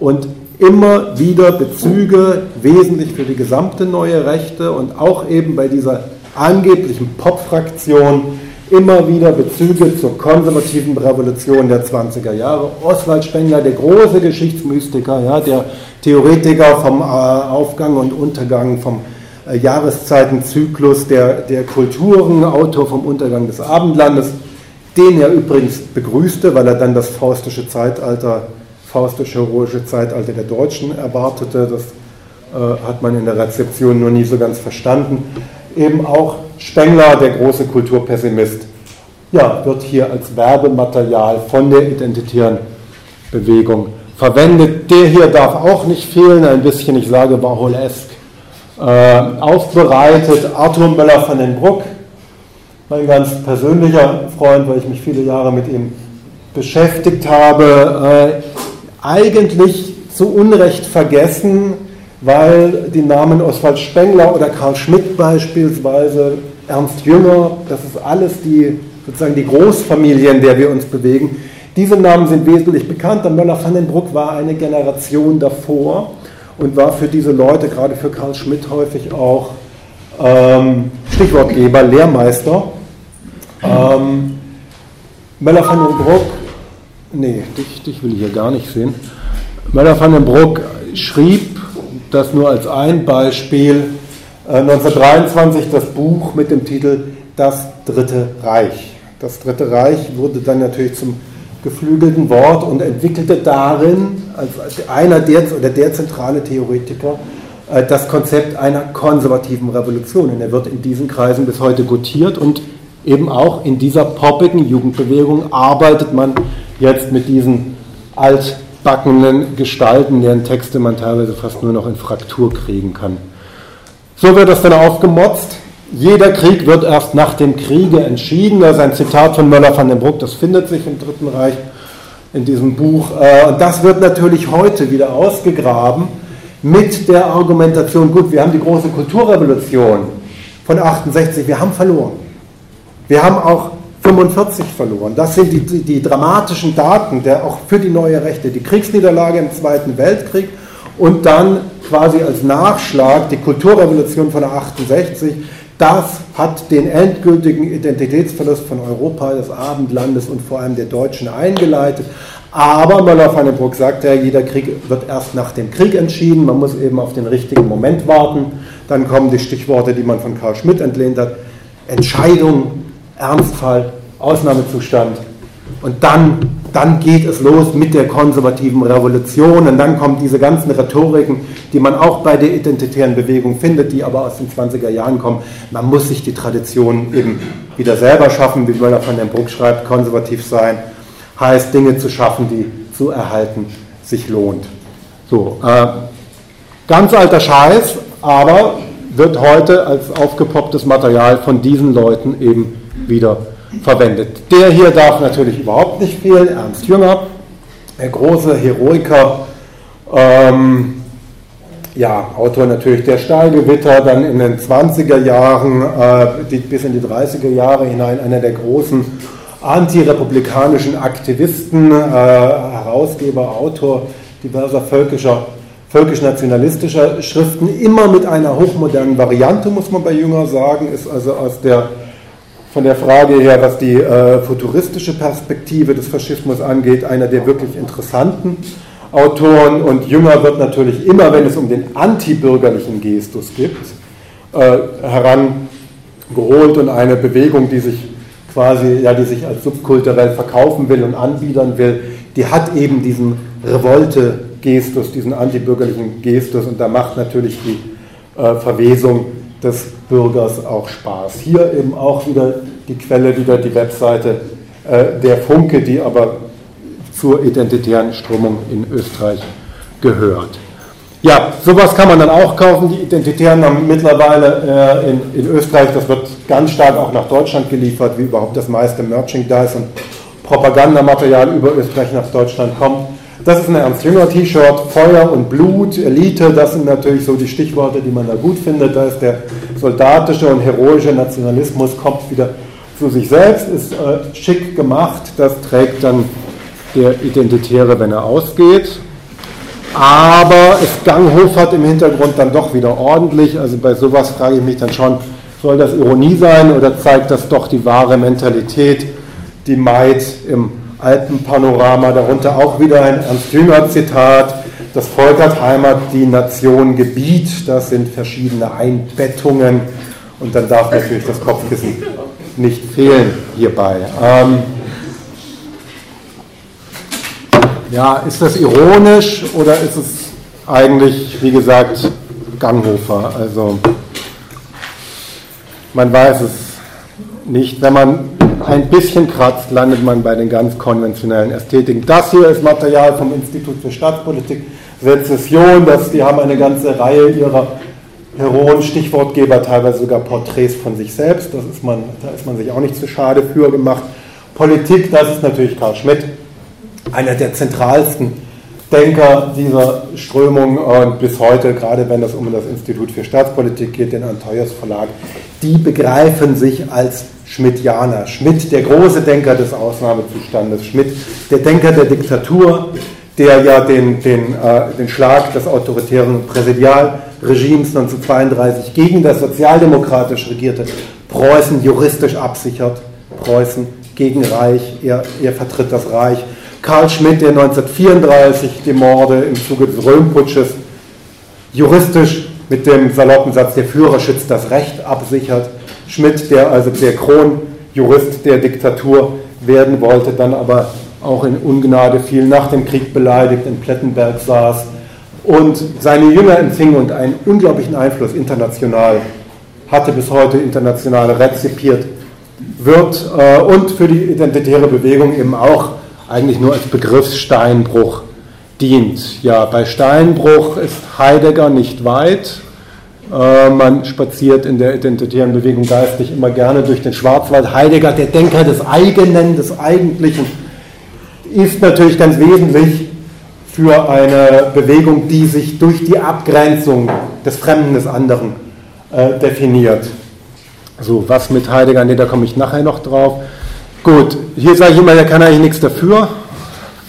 Und immer wieder Bezüge, wesentlich für die gesamte neue Rechte und auch eben bei dieser angeblichen Pop-Fraktion immer wieder Bezüge zur konservativen Revolution der 20er Jahre. Oswald Spengler, der große Geschichtsmystiker, ja, der Theoretiker vom äh, Aufgang und Untergang, vom äh, Jahreszeitenzyklus der, der Kulturen, Autor vom Untergang des Abendlandes, den er übrigens begrüßte, weil er dann das faustische Zeitalter, faustisch-heroische Zeitalter der Deutschen erwartete. Das äh, hat man in der Rezeption nur nie so ganz verstanden. Eben auch Spengler, der große Kulturpessimist, ja, wird hier als Werbematerial von der identitären Bewegung verwendet. Der hier darf auch nicht fehlen, ein bisschen, ich sage Warhol-esk, äh, aufbereitet. Arthur Möller von den Bruck, mein ganz persönlicher Freund, weil ich mich viele Jahre mit ihm beschäftigt habe, äh, eigentlich zu Unrecht vergessen, weil die Namen Oswald Spengler oder Karl Schmidt beispielsweise, Ernst Jünger, das ist alles die, sozusagen die Großfamilie, in der wir uns bewegen. Diese Namen sind wesentlich bekannter. Möller van den Bruck war eine Generation davor und war für diese Leute, gerade für Karl Schmidt, häufig auch ähm, Stichwortgeber, Lehrmeister. Ähm, Möller van den Bruck, nee, dich, dich will ich hier gar nicht sehen. Möller van den Bruck schrieb, das nur als ein Beispiel, 1923 äh, das Buch mit dem Titel Das Dritte Reich. Das Dritte Reich wurde dann natürlich zum geflügelten Wort und entwickelte darin als einer der oder der zentrale Theoretiker äh, das Konzept einer konservativen Revolution. Und er wird in diesen Kreisen bis heute gutiert und eben auch in dieser poppigen Jugendbewegung arbeitet man jetzt mit diesen altbackenen Gestalten, deren Texte man teilweise fast nur noch in Fraktur kriegen kann. So wird das dann aufgemotzt. Jeder Krieg wird erst nach dem Kriege entschieden. Das ist ein Zitat von Möller van den Bruck, das findet sich im Dritten Reich in diesem Buch. Äh, und das wird natürlich heute wieder ausgegraben mit der Argumentation, gut, wir haben die große Kulturrevolution von 68, wir haben verloren. Wir haben auch 45 verloren. Das sind die, die, die dramatischen Daten der, auch für die neue Rechte. Die Kriegsniederlage im Zweiten Weltkrieg und dann quasi als Nachschlag die Kulturrevolution von 68. Das hat den endgültigen Identitätsverlust von Europa, des Abendlandes und vor allem der Deutschen eingeleitet. Aber Möller van den Bruck sagt ja, jeder Krieg wird erst nach dem Krieg entschieden. Man muss eben auf den richtigen Moment warten. Dann kommen die Stichworte, die man von Karl Schmidt entlehnt hat. Entscheidung, Ernstfall, Ausnahmezustand. Und dann, dann geht es los mit der konservativen Revolution. Und dann kommen diese ganzen Rhetoriken, die man auch bei der identitären Bewegung findet, die aber aus den 20er Jahren kommen. Man muss sich die Tradition eben wieder selber schaffen, wie Möller von den Bruck schreibt, konservativ sein heißt, Dinge zu schaffen, die zu erhalten sich lohnt. So, äh, ganz alter Scheiß, aber wird heute als aufgepopptes Material von diesen Leuten eben wieder verwendet. Der hier darf natürlich überhaupt nicht fehlen, Ernst Jünger, der große Heroiker, ähm, ja, Autor natürlich der Stahlgewitter, dann in den 20er Jahren äh, bis in die 30er Jahre hinein einer der großen antirepublikanischen Aktivisten, äh, Herausgeber, Autor diverser völkischer, völkisch-nationalistischer Schriften, immer mit einer hochmodernen Variante, muss man bei Jünger sagen, ist also aus der, von der Frage her, was die äh, futuristische Perspektive des Faschismus angeht, einer der wirklich interessanten Autoren. Und Jünger wird natürlich immer, wenn es um den antibürgerlichen Gestus geht, äh, herangeholt und eine Bewegung, die sich quasi, ja, die sich als subkulturell verkaufen will und anbiedern will, die hat eben diesen Revolte-Gestus, diesen antibürgerlichen Gestus und da macht natürlich die äh, Verwesung des Bürgers auch Spaß. Hier eben auch wieder die Quelle, wieder die Webseite äh, der Funke, die aber zur identitären Strömung in Österreich gehört. Ja, sowas kann man dann auch kaufen. Die Identitären haben mittlerweile äh, in, in, Österreich, das wird ganz stark auch nach Deutschland geliefert, wie überhaupt das meiste Merchandise und Propagandamaterial über Österreich nach Deutschland kommt. Das ist ein Ernst Jünger T-Shirt, Feuer und Blut, Elite, das sind natürlich so die Stichworte, die man da gut findet. Da ist der soldatische und heroische Nationalismus, kommt wieder zu sich selbst, ist äh, schick gemacht, das trägt dann der Identitäre, wenn er ausgeht. Aber es ganghofert im Hintergrund dann doch wieder ordentlich. Also bei sowas frage ich mich dann schon, soll das Ironie sein oder zeigt das doch die wahre Mentalität, die Maid im Alpenpanorama, darunter auch wieder ein Ernst Jünger Zitat, das Volk hat Heimat, die Nation Gebiet, das sind verschiedene Einbettungen und dann darf natürlich das Kopfkissen nicht fehlen hierbei. Ähm, Ja, ist das ironisch oder ist es eigentlich, wie gesagt, Ganghofer? Also man weiß es nicht. Wenn man ein bisschen kratzt, landet man bei den ganz konventionellen Ästhetiken. Das hier ist Material vom Institut für Staatspolitik, Sezession, das, die haben eine ganze Reihe ihrer Heroen, Stichwortgeber, teilweise sogar Porträts von sich selbst. Das ist man, da ist man sich auch nicht zu schade für gemacht. Politik, das ist natürlich Karl Schmidt einer der zentralsten Denker dieser Strömung und bis heute, gerade wenn es um das Institut für Staatspolitik geht, den Anteuers Verlag, die begreifen sich als Schmidtianer. Schmidt, der große Denker des Ausnahmezustandes, Schmidt, der Denker der Diktatur, der ja den, den, äh, den Schlag des autoritären Präsidialregimes 1932 gegen das sozialdemokratisch regierte Preußen juristisch absichert. Preußen gegen Reich, er, er vertritt das Reich Karl Schmidt, der 1934 die Morde im Zuge des Röhmputsches juristisch mit dem saloppen Satz, der Führer schützt das Recht absichert. Schmidt, der also der Kronjurist der Diktatur werden wollte, dann aber auch in Ungnade fiel, nach dem Krieg beleidigt in Plettenberg saß und seine Jünger empfing und einen unglaublichen Einfluss international hatte, bis heute international rezipiert wird äh, und für die identitäre Bewegung eben auch eigentlich nur als Begriffssteinbruch dient. Ja, bei Steinbruch ist Heidegger nicht weit. Äh, man spaziert in der identitären Bewegung geistig immer gerne durch den Schwarzwald. Heidegger, der Denker des eigenen, des Eigentlichen, ist natürlich ganz wesentlich für eine Bewegung, die sich durch die Abgrenzung des Fremden, des anderen äh, definiert. So, was mit Heidegger, nee, da komme ich nachher noch drauf. Gut, hier sage ich immer, der kann eigentlich nichts dafür.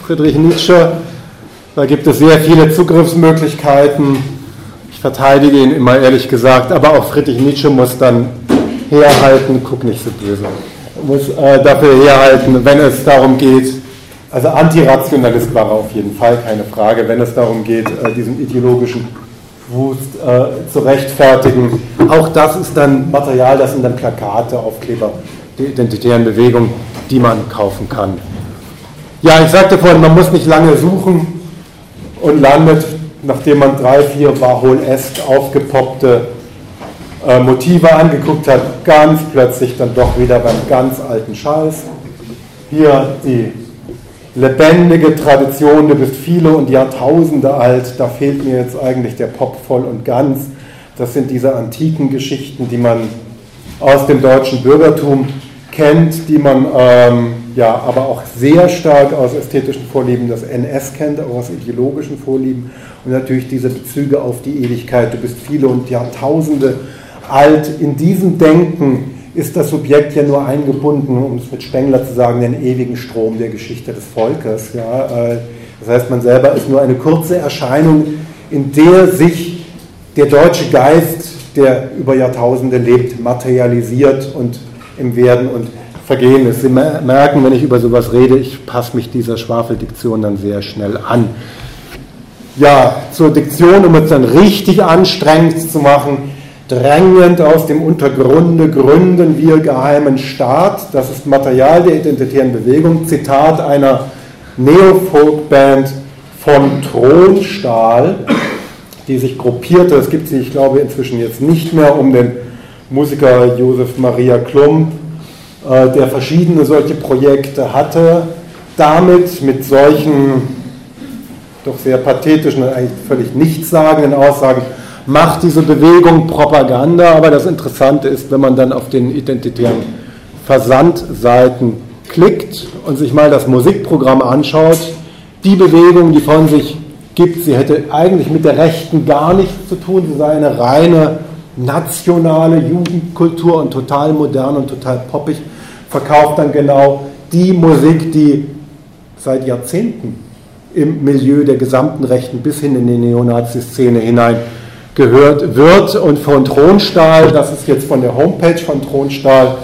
Friedrich Nietzsche, da gibt es sehr viele Zugriffsmöglichkeiten. Ich verteidige ihn immer ehrlich gesagt, aber auch Friedrich Nietzsche muss dann herhalten, guck nicht so böse, muss äh, dafür herhalten, wenn es darum geht, also Antirationalist war er auf jeden Fall, keine Frage, wenn es darum geht, äh, diesen ideologischen Wust äh, zu rechtfertigen. Auch das ist dann Material, das sind dann Plakate, Aufkleber der identitären Bewegung, die man kaufen kann. Ja, ich sagte vorhin, man muss nicht lange suchen und landet, nachdem man drei, vier Warhol-esque aufgepoppte äh, Motive angeguckt hat, ganz plötzlich dann doch wieder beim ganz alten Scheiß. Hier die lebendige Tradition, du bist viele und Jahrtausende alt, da fehlt mir jetzt eigentlich der Pop voll und ganz. Das sind diese antiken Geschichten, die man aus dem deutschen Bürgertum kennt, die man ähm, ja aber auch sehr stark aus ästhetischen Vorlieben des NS kennt, auch aus ideologischen Vorlieben und natürlich diese Bezüge auf die Ewigkeit. Du bist viele und Jahrtausende alt. In diesem Denken ist das Subjekt ja nur eingebunden, um es mit Spengler zu sagen, den ewigen Strom der Geschichte des Volkes. Ja. Äh, das heißt, man selber ist nur eine kurze Erscheinung, in der sich der deutsche Geist, der über Jahrtausende lebt, materialisiert und im Werden und Vergehen ist. Sie merken, wenn ich über sowas rede, ich passe mich dieser Schwafeldiktion dann sehr schnell an. Ja, zur Diktion, um es dann richtig anstrengend zu machen, drängend aus dem Untergrunde gründen wir geheimen Staat. Das ist Material der identitären Bewegung. Zitat einer Neofolk-Band von Thronstahl, die sich gruppierte. Es gibt sie, ich glaube, inzwischen jetzt nicht mehr um den Musiker Josef Maria Klump, der verschiedene solche Projekte hatte. Damit mit solchen doch sehr pathetischen und eigentlich völlig nichtssagenden Aussagen macht diese Bewegung Propaganda, aber das Interessante ist, wenn man dann auf den identitären Versandseiten klickt und sich mal das Musikprogramm anschaut, die Bewegung, die von sich gibt, sie hätte eigentlich mit der Rechten gar nichts zu tun, sie sei eine reine nationale Jugendkultur und total modern und total poppig, verkauft dann genau die Musik, die seit Jahrzehnten im Milieu der gesamten Rechten bis hin in die Neonazi-Szene hinein gehört wird. Und von Thronstahl, das ist jetzt von der Homepage von Thronstahl,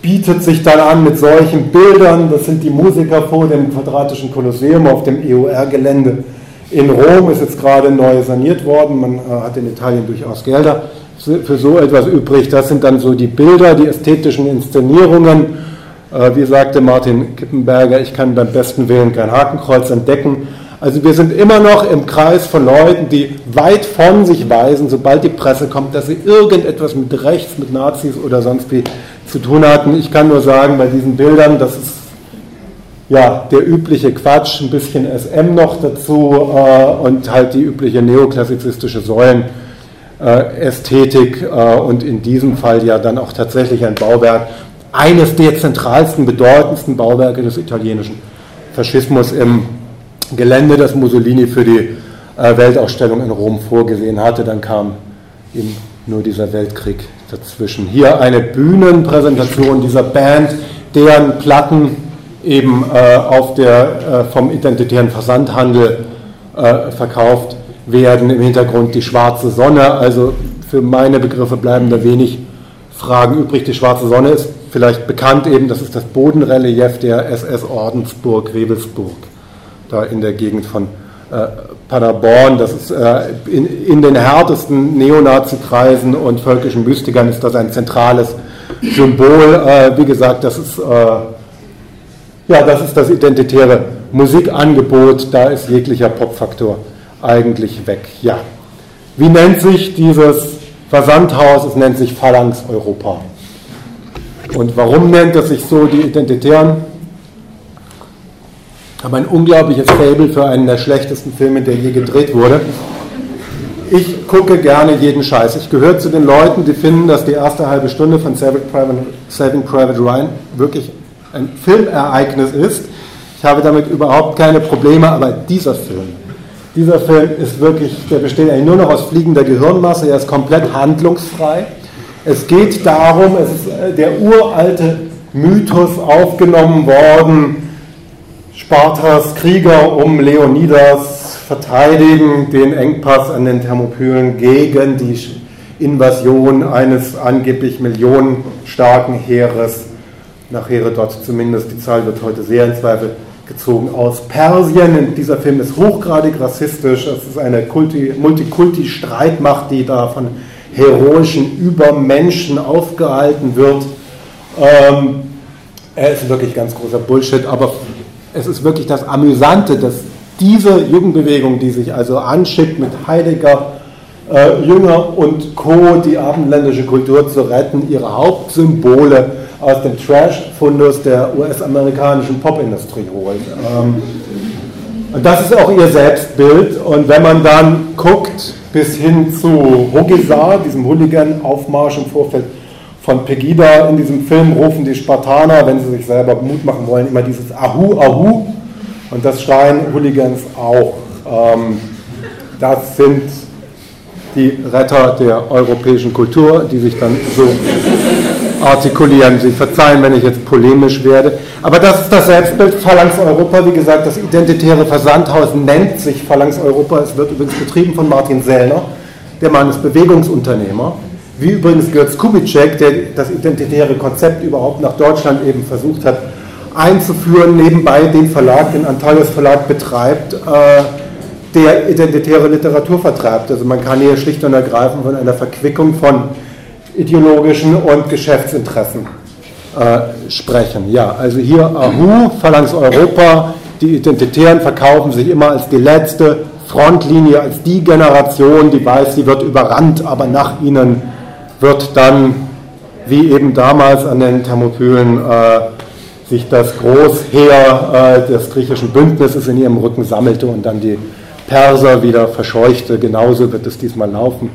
bietet sich dann an mit solchen Bildern. Das sind die Musiker vor dem Quadratischen Kolosseum auf dem EOR-Gelände in Rom. Ist jetzt gerade neu saniert worden. Man äh, hat in Italien durchaus Gelder für so etwas übrig. Das sind dann so die Bilder, die ästhetischen Inszenierungen. Äh, wie sagte Martin Kippenberger, ich kann beim besten Willen kein Hakenkreuz entdecken. Also wir sind immer noch im Kreis von Leuten, die weit von sich weisen, sobald die Presse kommt, dass sie irgendetwas mit rechts, mit Nazis oder sonst wie zu tun hatten. Ich kann nur sagen, bei diesen Bildern, das ist ja der übliche Quatsch, ein bisschen SM noch dazu äh, und halt die übliche neoklassizistische Säulenästhetik äh, und in diesem Fall ja dann auch tatsächlich ein Bauwerk, eines der zentralsten, bedeutendsten Bauwerke des italienischen Faschismus im Gelände, das Mussolini für die äh, Weltausstellung in Rom vorgesehen hatte. Dann kam eben nur dieser Weltkrieg dazwischen. Hier eine Bühnenpräsentation dieser Band, deren Platten eben äh, auf der, äh, vom identitären Versandhandel äh, verkauft werden. Im Hintergrund die schwarze Sonne. Also für meine Begriffe bleiben da wenig Fragen übrig. Die schwarze Sonne ist vielleicht bekannt eben, das ist das Bodenrelief der SS Ordensburg Wewelsburg, da in der Gegend von äh, Paderborn. Das ist äh, in, in, den härtesten Neonazi-Kreisen und völkischen Mystikern ist das ein zentrales Symbol. Äh, wie gesagt, das ist, äh, ja, das ist das identitäre Musikangebot. Da ist jeglicher Popfaktor eigentlich weg. Ja. Wie nennt sich dieses Versandhaus? Es nennt sich Phalanx Europa. Und warum nennt es sich so, die Identitären? Haben ein unglaubliches Fable für einen der schlechtesten Filme, der je gedreht wurde. Ich gucke gerne jeden Scheiß. Ich gehöre zu den Leuten, die finden, dass die erste halbe Stunde von Saving Private Ryan wirklich ein Filmereignis ist. Ich habe damit überhaupt keine Probleme, aber dieser Film, dieser Film ist wirklich, der besteht eigentlich nur noch aus fliegender Gehirnmasse, er ist komplett handlungsfrei. Es geht darum, es ist äh, der uralte Mythos aufgenommen worden, Spartas Krieger um Leonidas verteidigen den Engpass an den Thermopylen gegen die Invasion eines angeblich millionenstarken Heeres, nach Herodot zumindest, die Zahl wird heute sehr in Zweifel gezogen, aus Persien. Dieser Film ist hochgradig rassistisch, es ist eine Multikulti-Streitmacht, die da von heroischen Übermenschen aufgehalten wird. Ähm, er ist wirklich ganz großer Bullshit, aber es ist wirklich das Amüsante, dass diese Jugendbewegung, die sich also anschickt, mit Heidegger, äh, Jünger und Co. die abendländische Kultur zu retten, ihre Hauptsymbole aus dem Trash-Fundus der US-amerikanischen Popindustrie holt. Ähm, und das ist auch ihr Selbstbild. Und wenn man dann guckt, bis hin zu Hogizar, diesem Hooligan-Aufmarsch im Vorfeld von Pegida. In diesem Film rufen die Spartaner, wenn sie sich selber Mut machen wollen, immer dieses Ahu, Ahu. Und das schreien Hooligans auch. Ähm, das sind die Retter der europäischen Kultur, die sich dann so artikulieren. Sie verzeihen, wenn ich jetzt polemisch werde. Aber das ist das Selbstbild Phalanx Europa. Wie gesagt, das identitäre Versandhaus nennt sich Phalanx Europa. Es wird übrigens betrieben von Martin Sellner. Der Mann ist Bewegungsunternehmer. Wie übrigens Götz Kubitschek, der das identitäre Konzept überhaupt nach Deutschland eben versucht hat einzuführen, nebenbei den Verlag, den Antaios Verlag betreibt, äh, der identitäre Literatur vertreibt. Also man kann hier schlicht und ergreifend von einer Verquickung von ideologischen und Geschäftsinteressen äh, sprechen. Ja, also hier Ahu, Phalanx Europa, die Identitären verkaufen sich immer als die letzte Frontlinie, als die Generation, die weiß, sie wird überrannt, aber nach ihnen wird dann, wie eben damals an den Thermopylen, äh, sich das Großheer äh, des griechischen Bündnisses in ihrem Rücken sammelte und dann die Perser wieder verscheuchte. Genauso wird es diesmal laufen.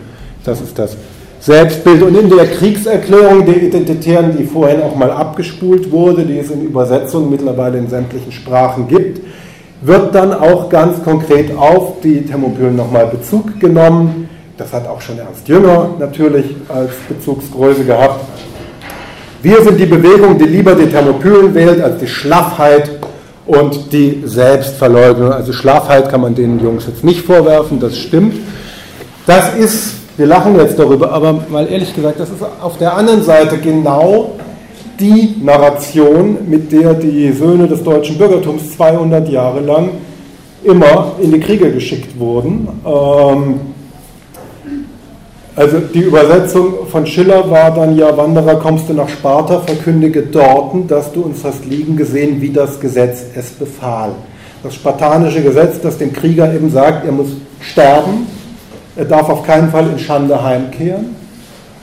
Das ist das Selbstbild. Und in der Kriegserklärung der Identitären, die vorhin auch mal abgespult wurde, die es in Übersetzung mittlerweile in sämtlichen Sprachen gibt, wird dann auch ganz konkret auf die Thermopylen nochmal Bezug genommen. Das hat auch schon Ernst Jünger natürlich als Bezugsgröße gehabt. Wir sind die Bewegung, die lieber die Thermopylen wählt als die Schlaffheit und die Selbstverleugnung. Also Schlaffheit kann man den Jungs jetzt nicht vorwerfen, das stimmt. Das ist, wir lachen jetzt darüber, aber mal ehrlich gesagt, das ist auf der anderen Seite genau die Narration, mit der die Söhne des deutschen Bürgertums 200 Jahre lang immer in die Kriege geschickt wurden. Ähm, also die Übersetzung von Schiller war dann ja, Wanderer, kommst du nach Sparta, verkündige dorten, dass du uns hast liegen gesehen, wie das Gesetz es befahl. Das spartanische Gesetz, das dem Krieger eben sagt, er muss sterben, er darf auf keinen Fall in Schande heimkehren.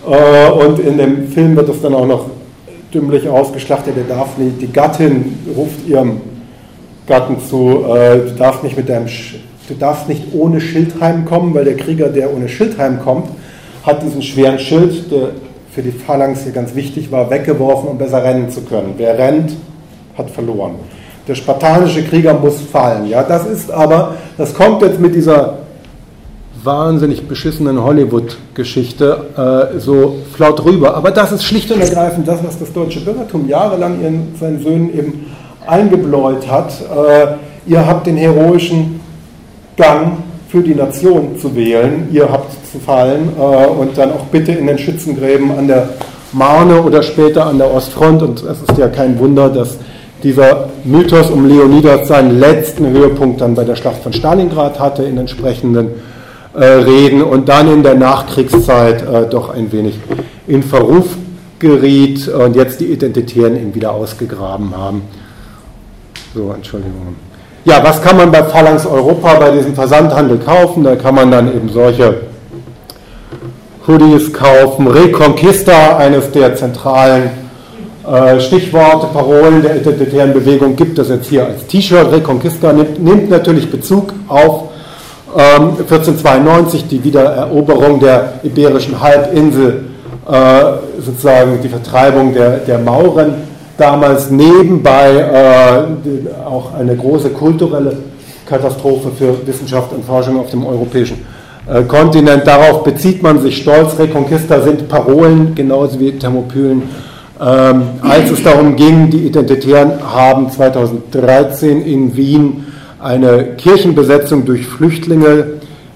Äh, und in dem Film wird es dann auch noch dümmlich ausgeschlachtet, er darf nicht, die Gattin ruft ihrem Gatten zu, äh, du darfst nicht mit deinem, du darfst nicht ohne Schild heimkommen, weil der Krieger, der ohne Schild heimkommt, hat diesen schweren Schild, der für die Phalanx hier ganz wichtig war, weggeworfen, um besser rennen zu können. Wer rennt, hat verloren. Der spartanische Krieger muss fallen. Ja, das ist aber, das kommt jetzt mit dieser wahnsinnig beschissenen Hollywood-Geschichte äh, so flaut rüber. Aber das ist schlicht und ergreifend das, was das deutsche Bürgertum jahrelang ihren, seinen Söhnen eben eingebläut hat. Äh, ihr habt den heroischen Gang für die Nation zu wählen. Ihr habt zu fallen äh, und dann auch bitte in den Schützengräben an der Marne oder später an der Ostfront. Und es ist ja kein Wunder, dass dieser Mythos um Leonidas seinen letzten Höhepunkt dann bei der Schlacht von Stalingrad hatte in entsprechenden Reden und dann in der Nachkriegszeit äh, doch ein wenig in Verruf geriet und jetzt die Identitären ihn wieder ausgegraben haben. So, Entschuldigung. Ja, was kann man bei Phalanx Europa bei diesem Versandhandel kaufen? Da kann man dann eben solche Hoodies kaufen. Reconquista, eines der zentralen äh, Stichworte, Parolen der identitären Bewegung, gibt es jetzt hier als T-Shirt. Reconquista nimmt, nimmt, natürlich Bezug auf 1492, die Wiedereroberung der iberischen Halbinsel, äh, sozusagen die Vertreibung der, der Mauren damals nebenbei äh, auch eine große kulturelle Katastrophe für Wissenschaft und Forschung auf dem europäischen äh, Kontinent. Darauf bezieht man sich stolz. Reconquista sind Parolen, genauso wie Thermopylen. Ähm, als es darum ging, die Identitären haben 2013 in Wien eine Kirchenbesetzung durch Flüchtlinge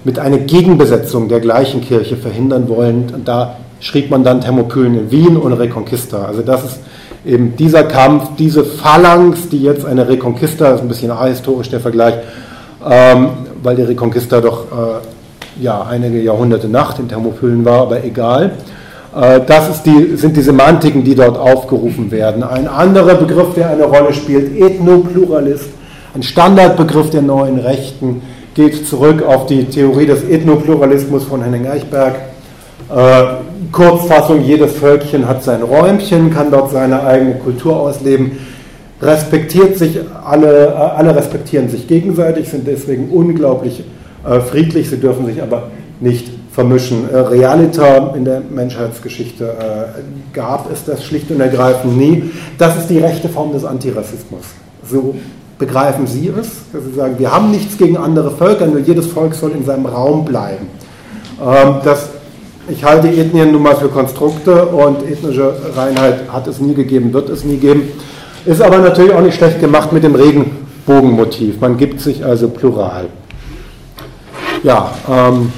mit einer Gegenbesetzung der gleichen Kirche verhindern wollen. Und da schrieb man dann Thermopylen in Wien und Reconquista. Also das ist eben dieser Kampf, diese Phalanx, die jetzt eine Reconquista, das ist ein bisschen ahistorisch der Vergleich, ähm, weil die Reconquista doch äh, ja, einige Jahrhunderte nach den Thermopylen war, aber egal. Äh, das die, sind die Semantiken, die dort aufgerufen werden. Ein anderer Begriff, der eine Rolle spielt, Ethnopluralist, ein Standardbegriff der neuen Rechten, geht zurück auf die Theorie des Ethnopluralismus von Henning Eichberg. Äh, Kurzfassung, jedes Völkchen hat sein Räumchen, kann dort seine eigene Kultur ausleben, respektiert sich, alle, äh, alle respektieren sich gegenseitig, sind deswegen unglaublich äh, friedlich, sie dürfen sich aber nicht vermischen. Äh, Realita in der Menschheitsgeschichte gab es das schlicht und ergreifend nie. Das ist die rechte Form des Antirassismus. So begreifen Sie es, dass Sie sagen, wir haben nichts gegen andere Völker, nur jedes Volk soll in seinem Raum bleiben. Ähm, das ich halte Ethnien nun mal für Konstrukte und ethnische Reinheit hat es nie gegeben, wird es nie geben. Ist aber natürlich auch nicht schlecht gemacht mit dem Regenbogenmotiv. Man gibt sich also plural. Ja, ähm,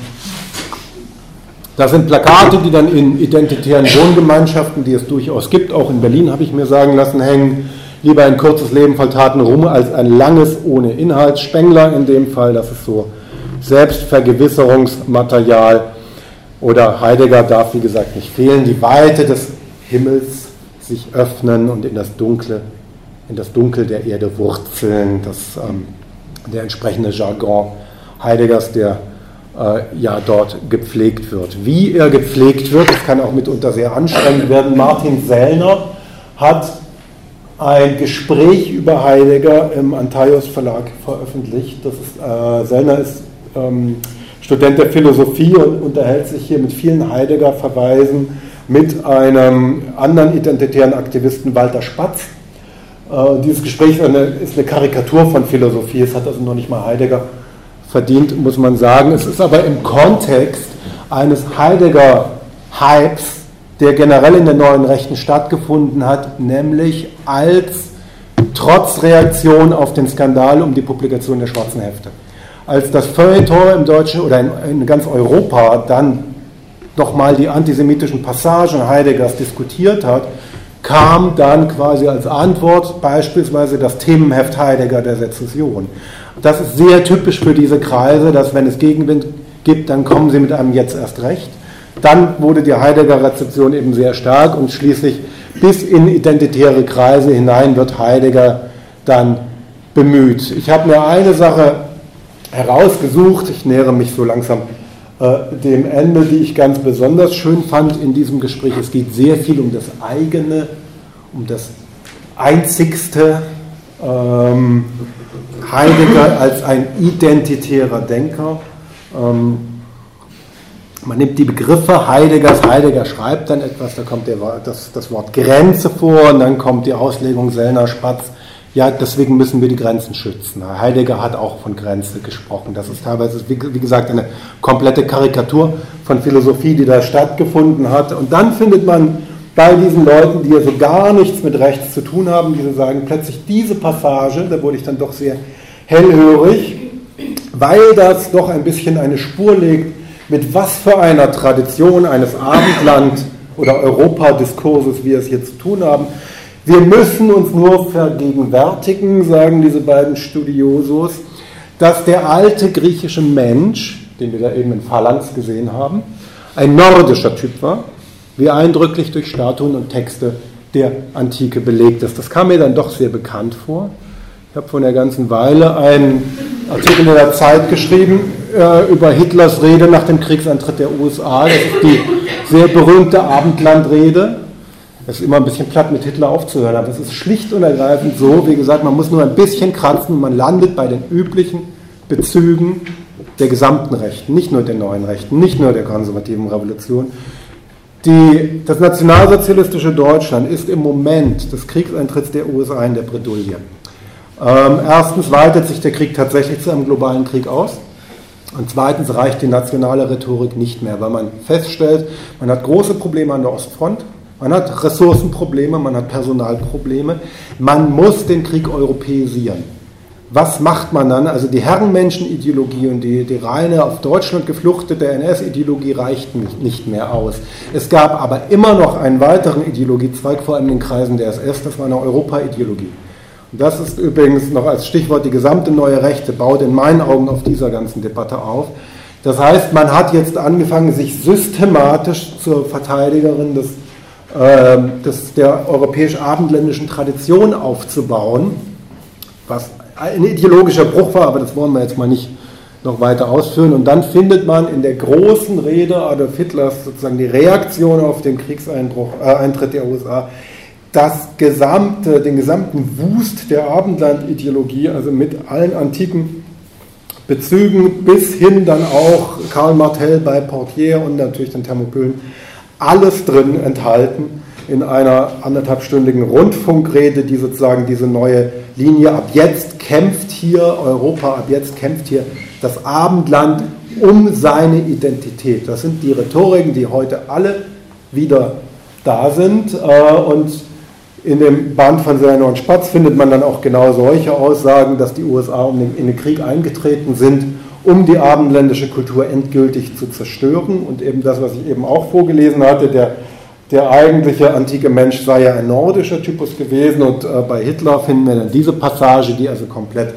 das sind Plakate, die dann in identitären Wohngemeinschaften, die es durchaus gibt, auch in Berlin habe ich mir sagen lassen, hängen. Lieber ein kurzes Leben voll Taten rum als ein langes ohne Inhalt. Spengler in dem Fall, das ist so Selbstvergewisserungsmaterial. Oder Heidegger darf, wie gesagt, nicht fehlen, die Weite des Himmels sich öffnen und in das Dunkle, in das Dunkel der Erde wurzeln. Das, ähm, der entsprechende Jargon Heideggers, der äh, ja dort gepflegt wird. Wie er gepflegt wird, das kann auch mitunter sehr anstrengend werden. Martin Sellner hat ein Gespräch über Heidegger im Antaios Verlag veröffentlicht. Das ist, äh, Sellner ist ähm, Student der Philosophie und unterhält sich hier mit vielen Heidegger-Verweisen mit einem anderen identitären Aktivisten, Walter Spatz. Äh, dieses Gespräch ist eine, ist eine, Karikatur von Philosophie, es hat also noch nicht mal Heidegger verdient, muss man sagen. Es ist aber im Kontext eines Heidegger-Hypes, der generell in der neuen Rechten stattgefunden hat, nämlich als Trotzreaktion auf den Skandal um die Publikation der schwarzen Hefte als das Feuilleton im Deutschen oder in, in ganz Europa dann nochmal die antisemitischen Passagen Heideggers diskutiert hat, kam dann quasi als Antwort beispielsweise das Themenheft Heidegger der Sezession. Das ist sehr typisch für diese Kreise, dass wenn es Gegenwind gibt, dann kommen sie mit einem jetzt erst recht. Dann wurde die Heidegger-Rezeption eben sehr stark und schließlich bis in identitäre Kreise hinein wird Heidegger dann bemüht. Ich habe mir eine Sache herausgesucht. Ich nähere mich so langsam äh, dem Ende, die ich ganz besonders schön fand in diesem Gespräch. Es geht sehr viel um das eigene, um das Einzigste. Ähm, Heidegger als ein identitärer Denker. Ähm, man nimmt die Begriffe Heideggers, Heidegger schreibt dann etwas, da kommt das, Wort Grenze vor und dann kommt die Auslegung Sellner, Spatz, ja, deswegen müssen wir die Grenzen schützen. Heidegger hat auch von Grenze gesprochen. Das ist teilweise, wie gesagt, eine komplette Karikatur von Philosophie, die da stattgefunden hat. Und dann findet man bei diesen Leuten, die ja so gar nichts mit Rechts zu tun haben, die so sagen, plötzlich diese Passage, da wurde ich dann doch sehr hellhörig, weil das doch ein bisschen eine Spur legt, mit was für einer Tradition eines Abendland oder Europadiskurses wir es hier zu tun haben. Wir müssen uns nur vergegenwärtigen, sagen diese beiden Studiosos, dass der alte griechische Mensch, den wir da eben in Phalanx gesehen haben, ein nordischer Typ war, wie eindrücklich durch Statuen und Texte der Antike belegt ist. Das kam mir dann doch sehr bekannt vor. Ich habe vor einer ganzen Weile einen Artikel in der Zeit geschrieben äh, über Hitlers Rede nach dem Kriegsantritt der USA. Das ist die sehr berühmte Abendlandrede. Es ist immer ein bisschen platt mit Hitler aufzuhören, aber es ist schlicht und ergreifend so, wie gesagt, man muss nur ein bisschen kratzen und man landet bei den üblichen Bezügen der gesamten Rechten, nicht nur der neuen Rechten, nicht nur der konservativen Revolution. Die, das nationalsozialistische Deutschland ist im Moment des Kriegseintritts der USA in der Bredouille. Ähm, erstens weitet sich der Krieg tatsächlich zu einem globalen Krieg aus. Und zweitens reicht die nationale Rhetorik nicht mehr, weil man feststellt, man hat große Probleme an der Ostfront, man hat Ressourcenprobleme, man hat Personalprobleme, man muss den Krieg europäisieren was macht man dann? Also die Herrenmenschenideologie und die, die reine auf Deutschland gefluchtete NS-Ideologie reichten nicht mehr aus. Es gab aber immer noch einen weiteren Ideologiezweig, vor allem in den Kreisen der SS, das war eine Europa-Ideologie. Und das ist übrigens noch als Stichwort, die gesamte neue Rechte baut in meinen Augen auf dieser ganzen Debatte auf. Das heißt, man hat jetzt angefangen, sich systematisch zur Verteidigerin des, äh, des, der europäisch-abendländischen Tradition aufzubauen, was ein ideologischer Bruch war, aber das wollen wir jetzt mal nicht noch weiter ausführen. Und dann findet man in der großen Rede Adolf Hitlers sozusagen die Reaktion auf den Kriegseintritt äh, der USA, das gesamte, den gesamten Wust der Abendland-Ideologie, also mit allen antiken Bezügen bis hin dann auch Karl Martell bei Portier und natürlich den Thermopylen, alles drin enthalten in einer anderthalbstündigen Rundfunkrede, die sozusagen diese neue Linie, ab jetzt kämpft hier Europa, ab jetzt kämpft hier das Abendland um seine Identität. Das sind die Rhetoriken, die heute alle wieder da sind. Äh, und in dem Band von Serno und Spatz findet man dann auch genau solche Aussagen, dass die USA in den Krieg eingetreten sind, um die abendländische Kultur endgültig zu zerstören. Und eben das, was ich eben auch vorgelesen hatte, der der eigentliche antike Mensch sei ja ein nordischer Typus gewesen und äh, bei Hitler finden wir dann diese Passage, die also komplett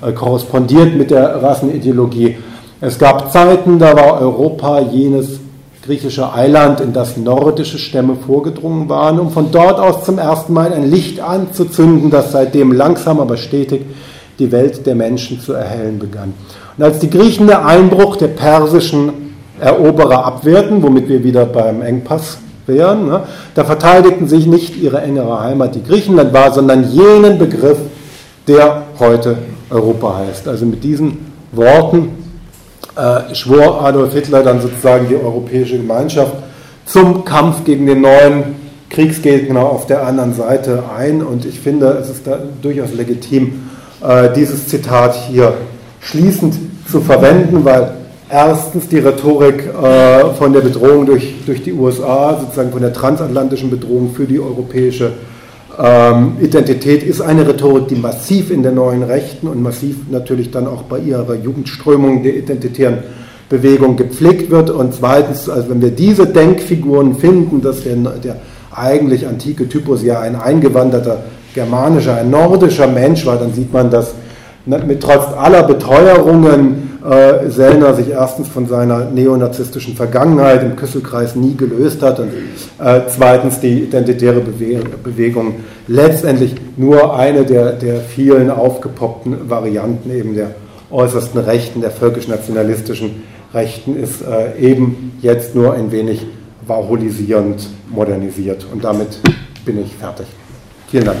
äh, korrespondiert mit der Rassenideologie. Es gab Zeiten, da war Europa jenes griechische Eiland, in das nordische Stämme vorgedrungen waren, um von dort aus zum ersten Mal ein Licht anzuzünden, das seitdem langsam aber stetig die Welt der Menschen zu erhellen begann. Und als die Griechen den Einbruch der persischen Eroberer abwehrten, womit wir wieder beim Engpass wären. Ne? Da verteidigten sich nicht ihre engere Heimat, die Griechenland war, sondern jenen Begriff, der heute Europa heißt. Also mit diesen Worten äh, schwor Adolf Hitler dann sozusagen die europäische Gemeinschaft zum Kampf gegen den neuen Kriegsgegner auf der anderen Seite ein. Und ich finde, es ist da durchaus legitim, äh, dieses Zitat hier schließend zu verwenden, weil erstens die Rhetorik äh, von der Bedrohung durch, durch die USA, sozusagen von der transatlantischen Bedrohung für die europäische ähm, Identität, ist eine Rhetorik, die massiv in der neuen Rechten und massiv natürlich dann auch bei ihrer Jugendströmung der identitären Bewegung gepflegt wird. Und zweitens, also wenn wir diese Denkfiguren finden, dass der, der eigentlich antike Typus ja ein eingewanderter germanischer, ein nordischer Mensch war, dann sieht man, dass mit trotz aller Beteuerungen äh, Sellner sich erstens von seiner neonazistischen Vergangenheit im Küsselkreis nie gelöst hat und äh, zweitens die identitäre Bewe Bewegung letztendlich nur eine der, der vielen aufgepoppten Varianten eben der äußersten Rechten, der völkisch-nationalistischen Rechten ist, äh, eben jetzt nur ein wenig warholisierend modernisiert. Und damit bin ich fertig. Vielen Dank.